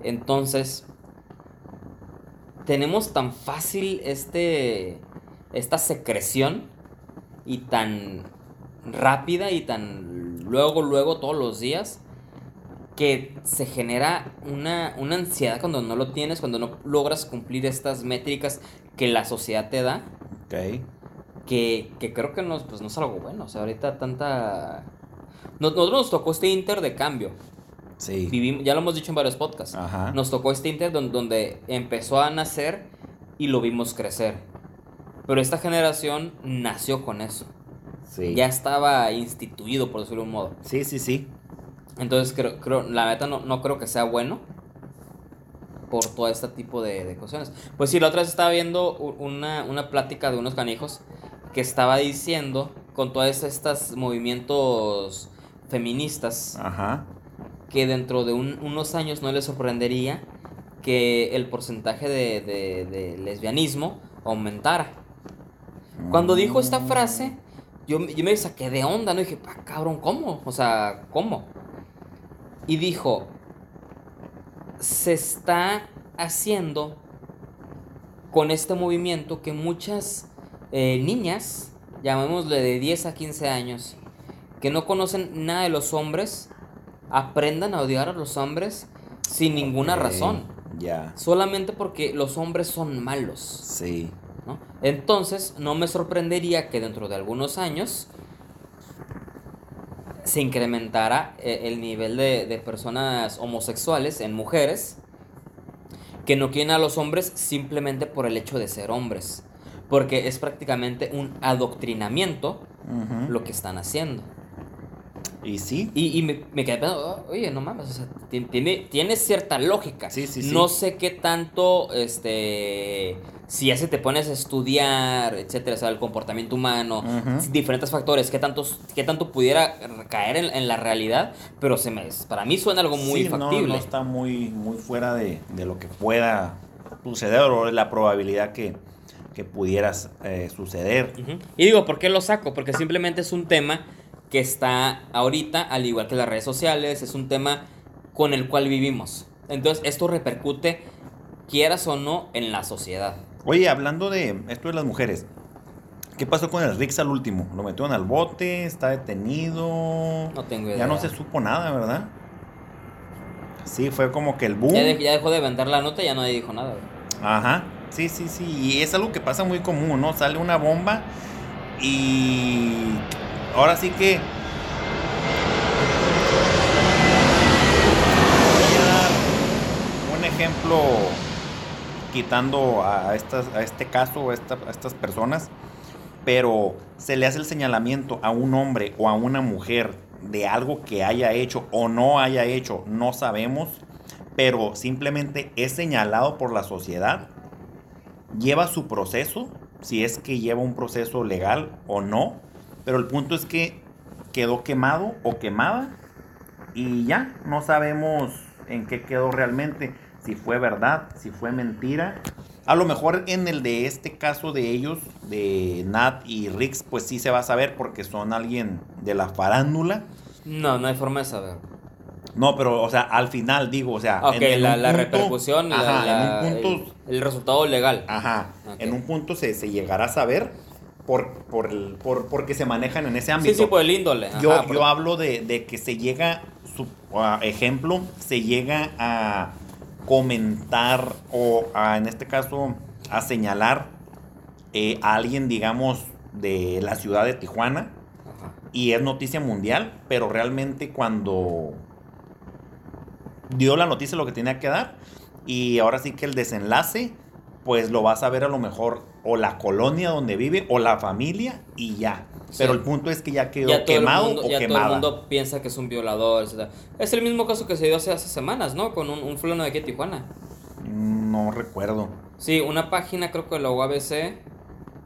Entonces, tenemos tan fácil este, esta secreción y tan rápida y tan luego, luego todos los días que se genera una, una ansiedad cuando no lo tienes, cuando no logras cumplir estas métricas que la sociedad te da. Ok. Que, que creo que no, pues no es algo bueno. O sea, ahorita tanta... Nos- Nosotros nos tocó este inter de cambio. Sí. Vivimos, ya lo hemos dicho en varios podcasts. Ajá. Nos tocó este inter don- donde empezó a nacer y lo vimos crecer. Pero esta generación nació con eso. Sí. Ya estaba instituido, por decirlo de un modo. Sí, sí, sí. Entonces, creo, creo la neta no, no creo que sea bueno por todo este tipo de, de cuestiones. Pues sí, la otra vez estaba viendo una, una plática de unos canijos que estaba diciendo con todos estos movimientos feministas Ajá. que dentro de un- unos años no les sorprendería que el porcentaje de, de- de lesbianismo aumentara. Cuando dijo esta frase, yo, me- yo me saqué de onda, ¿no? Y dije, ah, cabrón, ¿cómo? O sea, ¿cómo? Y dijo, se está haciendo con este movimiento que muchas eh, niñas, llamémosle de 10 a 15 años, que no conocen nada de los hombres, aprendan a odiar a los hombres sin ninguna razón. Ya. Solamente porque los hombres son malos. Sí. ¿no? Entonces, no me sorprendería que dentro de algunos años se incrementara eh, el nivel de, de personas homosexuales en mujeres que no quieren a los hombres simplemente por el hecho de ser hombres. Porque es prácticamente un adoctrinamiento lo que están haciendo. Y sí. Y, y me, me quedé pensando, "Oh, oye, no mames, o sea, ti- tiene, tiene cierta lógica. Sí, sí, sí. No sé qué tanto, este, si ya se te pones a estudiar, etcétera, o sea, el comportamiento humano, diferentes factores, qué, tantos, qué tanto pudiera caer en, en la realidad, pero se me, para mí suena algo muy Sí, no, factible. No, está muy, muy fuera de, de lo que pueda suceder o la probabilidad que, que pudieras eh, suceder. Y digo, ¿por qué lo saco? Porque simplemente es un tema que está ahorita, al igual que las redes sociales, es un tema con el cual vivimos. Entonces, esto repercute, quieras o no, en la sociedad. Oye, hablando de esto de las mujeres, ¿qué pasó con el Rix al último? ¿Lo metieron al bote? ¿Está detenido? No tengo idea. Ya no se supo nada, ¿verdad? Sí, fue como que el boom. Ya, de- ya dejó de vender la nota y ya nadie dijo nada. güey. Ajá, sí, sí, sí. Y es algo que pasa muy común, ¿no? Sale una bomba y ahora sí que... Voy a dar un ejemplo quitando a, a este caso, a estas personas, pero se le hace el señalamiento a un hombre o a una mujer de algo que haya hecho o no haya hecho, no sabemos, pero simplemente es señalado por la sociedad, lleva su proceso, si es que lleva un proceso legal o no, pero el punto es que quedó quemado o quemada y ya, no sabemos en qué quedó realmente, si fue verdad, si fue mentira. A lo mejor en el de este caso de ellos, de Nat y Rix, pues sí se va a saber porque son alguien de la farándula. No, no hay forma de saber. No, pero, o sea, al final digo, o sea, Ok, en- en la, un la punto- repercusión, la- ajá, la- en un punto, el, el resultado legal. ajá, Ok. en un punto se, se llegará a saber por, por, el, por porque se manejan en ese ámbito. Sí, sí, por el índole. ajá, Yo, por- yo hablo de, de que se llega, su, ejemplo, se llega a comentar o a, en este caso a señalar eh, a alguien, digamos, de la ciudad de Tijuana Ajá. y es noticia mundial, pero realmente cuando dio la noticia lo que tenía que dar y ahora sí que el desenlace, pues lo vas a ver a lo mejor o la colonia donde vive o la familia y ya. Pero Sí. el punto es que ya quedó Ya todo, quemado mundo, o ya todo quemada. el mundo piensa que es un violador, etc. Es el mismo caso que se dio hace, hace semanas, ¿no? Con un, un fulano de aquí de Tijuana. No recuerdo. Sí, una página creo que de la UABC,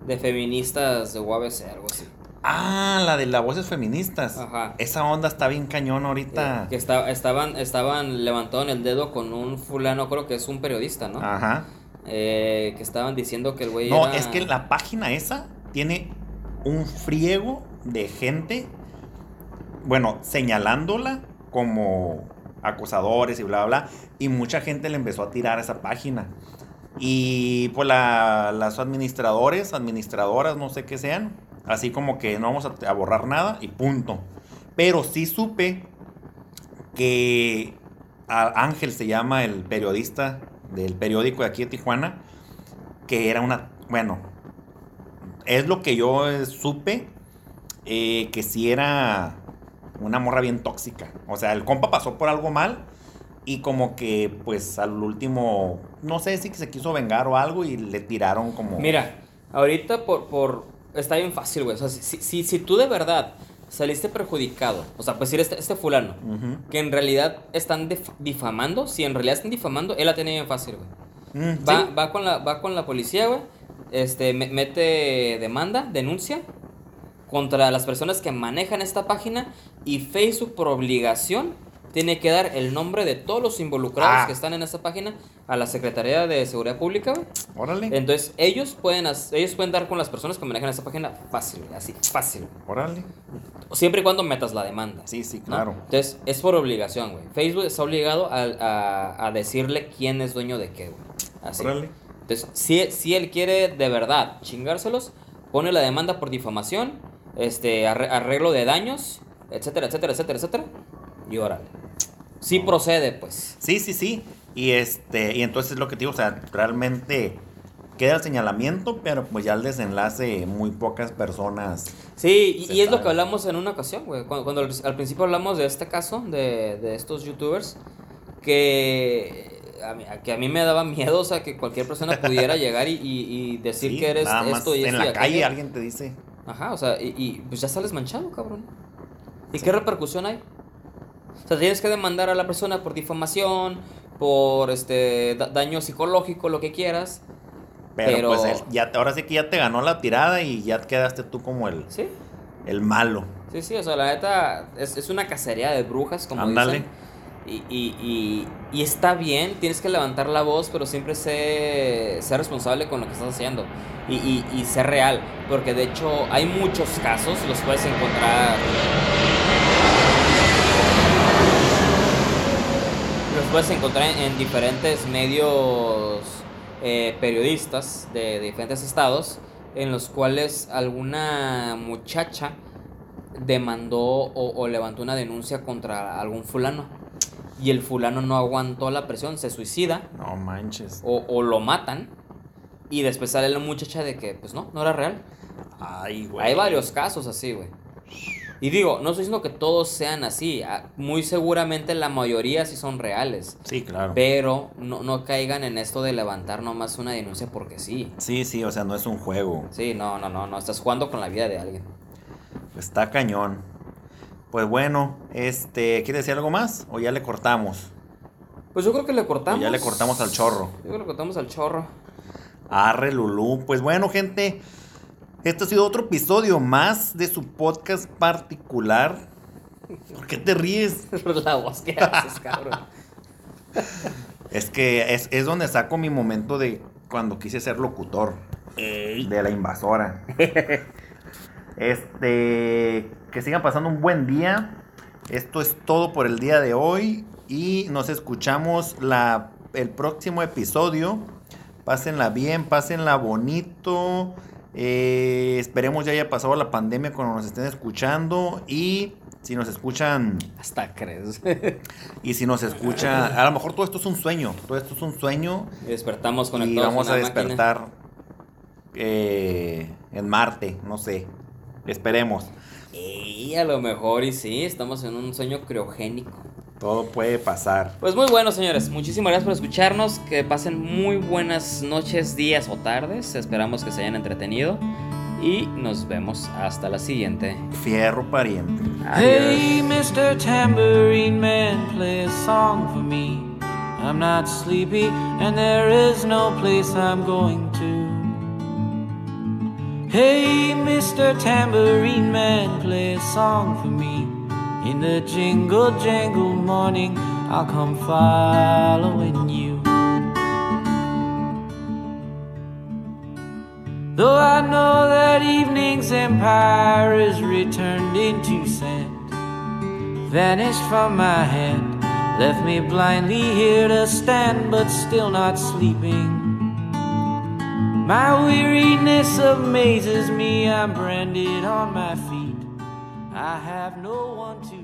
de feministas de UABC, algo así. Ah, la de las voces feministas. Ajá. Esa onda está bien cañón ahorita. Eh, que esta- estaban, estaban levantando el dedo con un fulano, creo que es un periodista, ¿no? Ajá. Eh, que estaban diciendo que el güey No, era- es que la página esa tiene un friego de gente, bueno, señalándola como acosadores y bla, bla, bla. Y mucha gente le empezó a tirar a esa página. Y pues la- las administradores, administradoras, no sé qué sean, así como que no vamos a, borrar nada y punto. Pero sí supe que Ángel se llama el periodista del periódico de aquí de Tijuana, que era una, bueno, es lo que yo eh, supe, eh, que sí era una morra bien tóxica. O sea, el compa pasó por algo mal y como que pues al último, no sé si se quiso vengar o algo y le tiraron como... Mira, ahorita por, por está bien fácil, güey. O sea, si, si, si tú de verdad saliste perjudicado, o sea, pues decir este, este fulano, que en realidad están dif- difamando, si en realidad están difamando, él la tiene bien fácil, güey. Mm, Va, sí. va, con la, va con la policía, güey. Este, me- mete demanda, denuncia contra las personas que manejan esta página y Facebook por obligación tiene que dar el nombre de todos los involucrados Ah. que están en esta página a la Secretaría de Seguridad Pública. Órale, Entonces, ellos pueden, ellos pueden dar con las personas que manejan esta página fácil, así, fácil. órale. Siempre y cuando metas la demanda. Sí, sí, ¿no? claro. Entonces, es por obligación, güey. Facebook está obligado a, a- a decirle quién es dueño de qué, güey. Así. Órale. Entonces, si, si él quiere de verdad chingárselos, pone la demanda por difamación, este, arre- arreglo de daños, etcétera, etcétera, etcétera, etcétera. Y órale. Sí procede, pues. Sí, sí, sí. Y este, y entonces lo que te digo, o sea, realmente queda el señalamiento, pero pues ya el desenlace, muy pocas personas. Sí, y, es lo que hablamos en una ocasión, güey. Cuando, cuando al, al principio hablamos de este caso, de, de estos youtubers, que a, mí, que a mí me daba miedo, o sea, que cualquier persona pudiera llegar y, y- y decir Sí, que eres nada más esto y esto en la aquello. calle alguien te dice. Ajá, o sea, y, y, pues ya sales manchado, cabrón. ¿Y qué repercusión hay? O sea, tienes que demandar a la persona por difamación, por este da- daño psicológico, lo que quieras. Pero, Pero- pues él ya, ahora sí que ya te ganó la tirada y ya quedaste tú como el, Sí, el malo. sí, sí, o sea, la neta es, es una cacería de brujas, como Ándale. dicen. Y, y, está bien, tienes que levantar la voz, pero siempre sé, sé responsable con lo que estás haciendo. Y, y, ser real, porque de hecho hay muchos casos, los puedes encontrar los puedes encontrar en, en diferentes medios eh, periodistas de, diferentes estados en los cuales alguna muchacha demandó o levantó una denuncia contra algún fulano y el fulano no aguantó la presión, se suicida No manches. o, o lo matan y después sale la muchacha de que pues no, no era real. Ay, güey. Hay varios casos así, güey. Y digo, no estoy diciendo que todos sean así. ah, Muy seguramente la mayoría sí son reales. Sí, claro. Pero no, no caigan en esto de levantar nomás una denuncia porque sí. Sí, sí, o sea, no es un juego. Sí, no, no, no, no. Estás jugando con la vida de alguien. Está cañón. Pues bueno, este, ¿quiere decir algo más? ¿O ya le cortamos? Pues yo creo que le O cortamos. ya le cortamos al chorro. Yo creo que le cortamos al chorro. Arre Lulú. Pues bueno, gente. Este ha sido otro episodio más de su podcast particular. ¿Por qué te ríes? la voz que haces, cabrón. Es que es, es donde saco mi momento de cuando quise ser locutor. De la invasora. Este. Que sigan pasando un buen día. Esto es todo por el día de hoy. Y nos escuchamos la, el próximo episodio. Pásenla bien, pásenla bonito. Eh, esperemos ya haya pasado la pandemia cuando nos estén escuchando. Y si nos escuchan. Hasta crees. Y si nos escuchan. A lo mejor todo esto es un sueño. Todo esto es un sueño. y despertamos Y conectados vamos a despertar eh, en Marte, no sé. Esperemos. Y a lo mejor y sí, estamos en un sueño criogénico. Todo puede pasar. Pues muy bueno, señores. Muchísimas gracias por escucharnos. Que pasen muy buenas noches, días o tardes. Esperamos que se hayan entretenido. Y nos vemos hasta la siguiente. Fierro pariente. Hey, Mr. Tambourine Man, play a song for me. I'm not sleepy, and there is no place I'm going to. Hey, Mr. Tambourine Man, play a song for me. In the jingle jangle morning, I'll come following you. Though I know that evening's empire is returned into sand, vanished from my hand, left me blindly here to stand, but still not sleeping. My weariness amazes me, I'm branded on my feet. I have no one to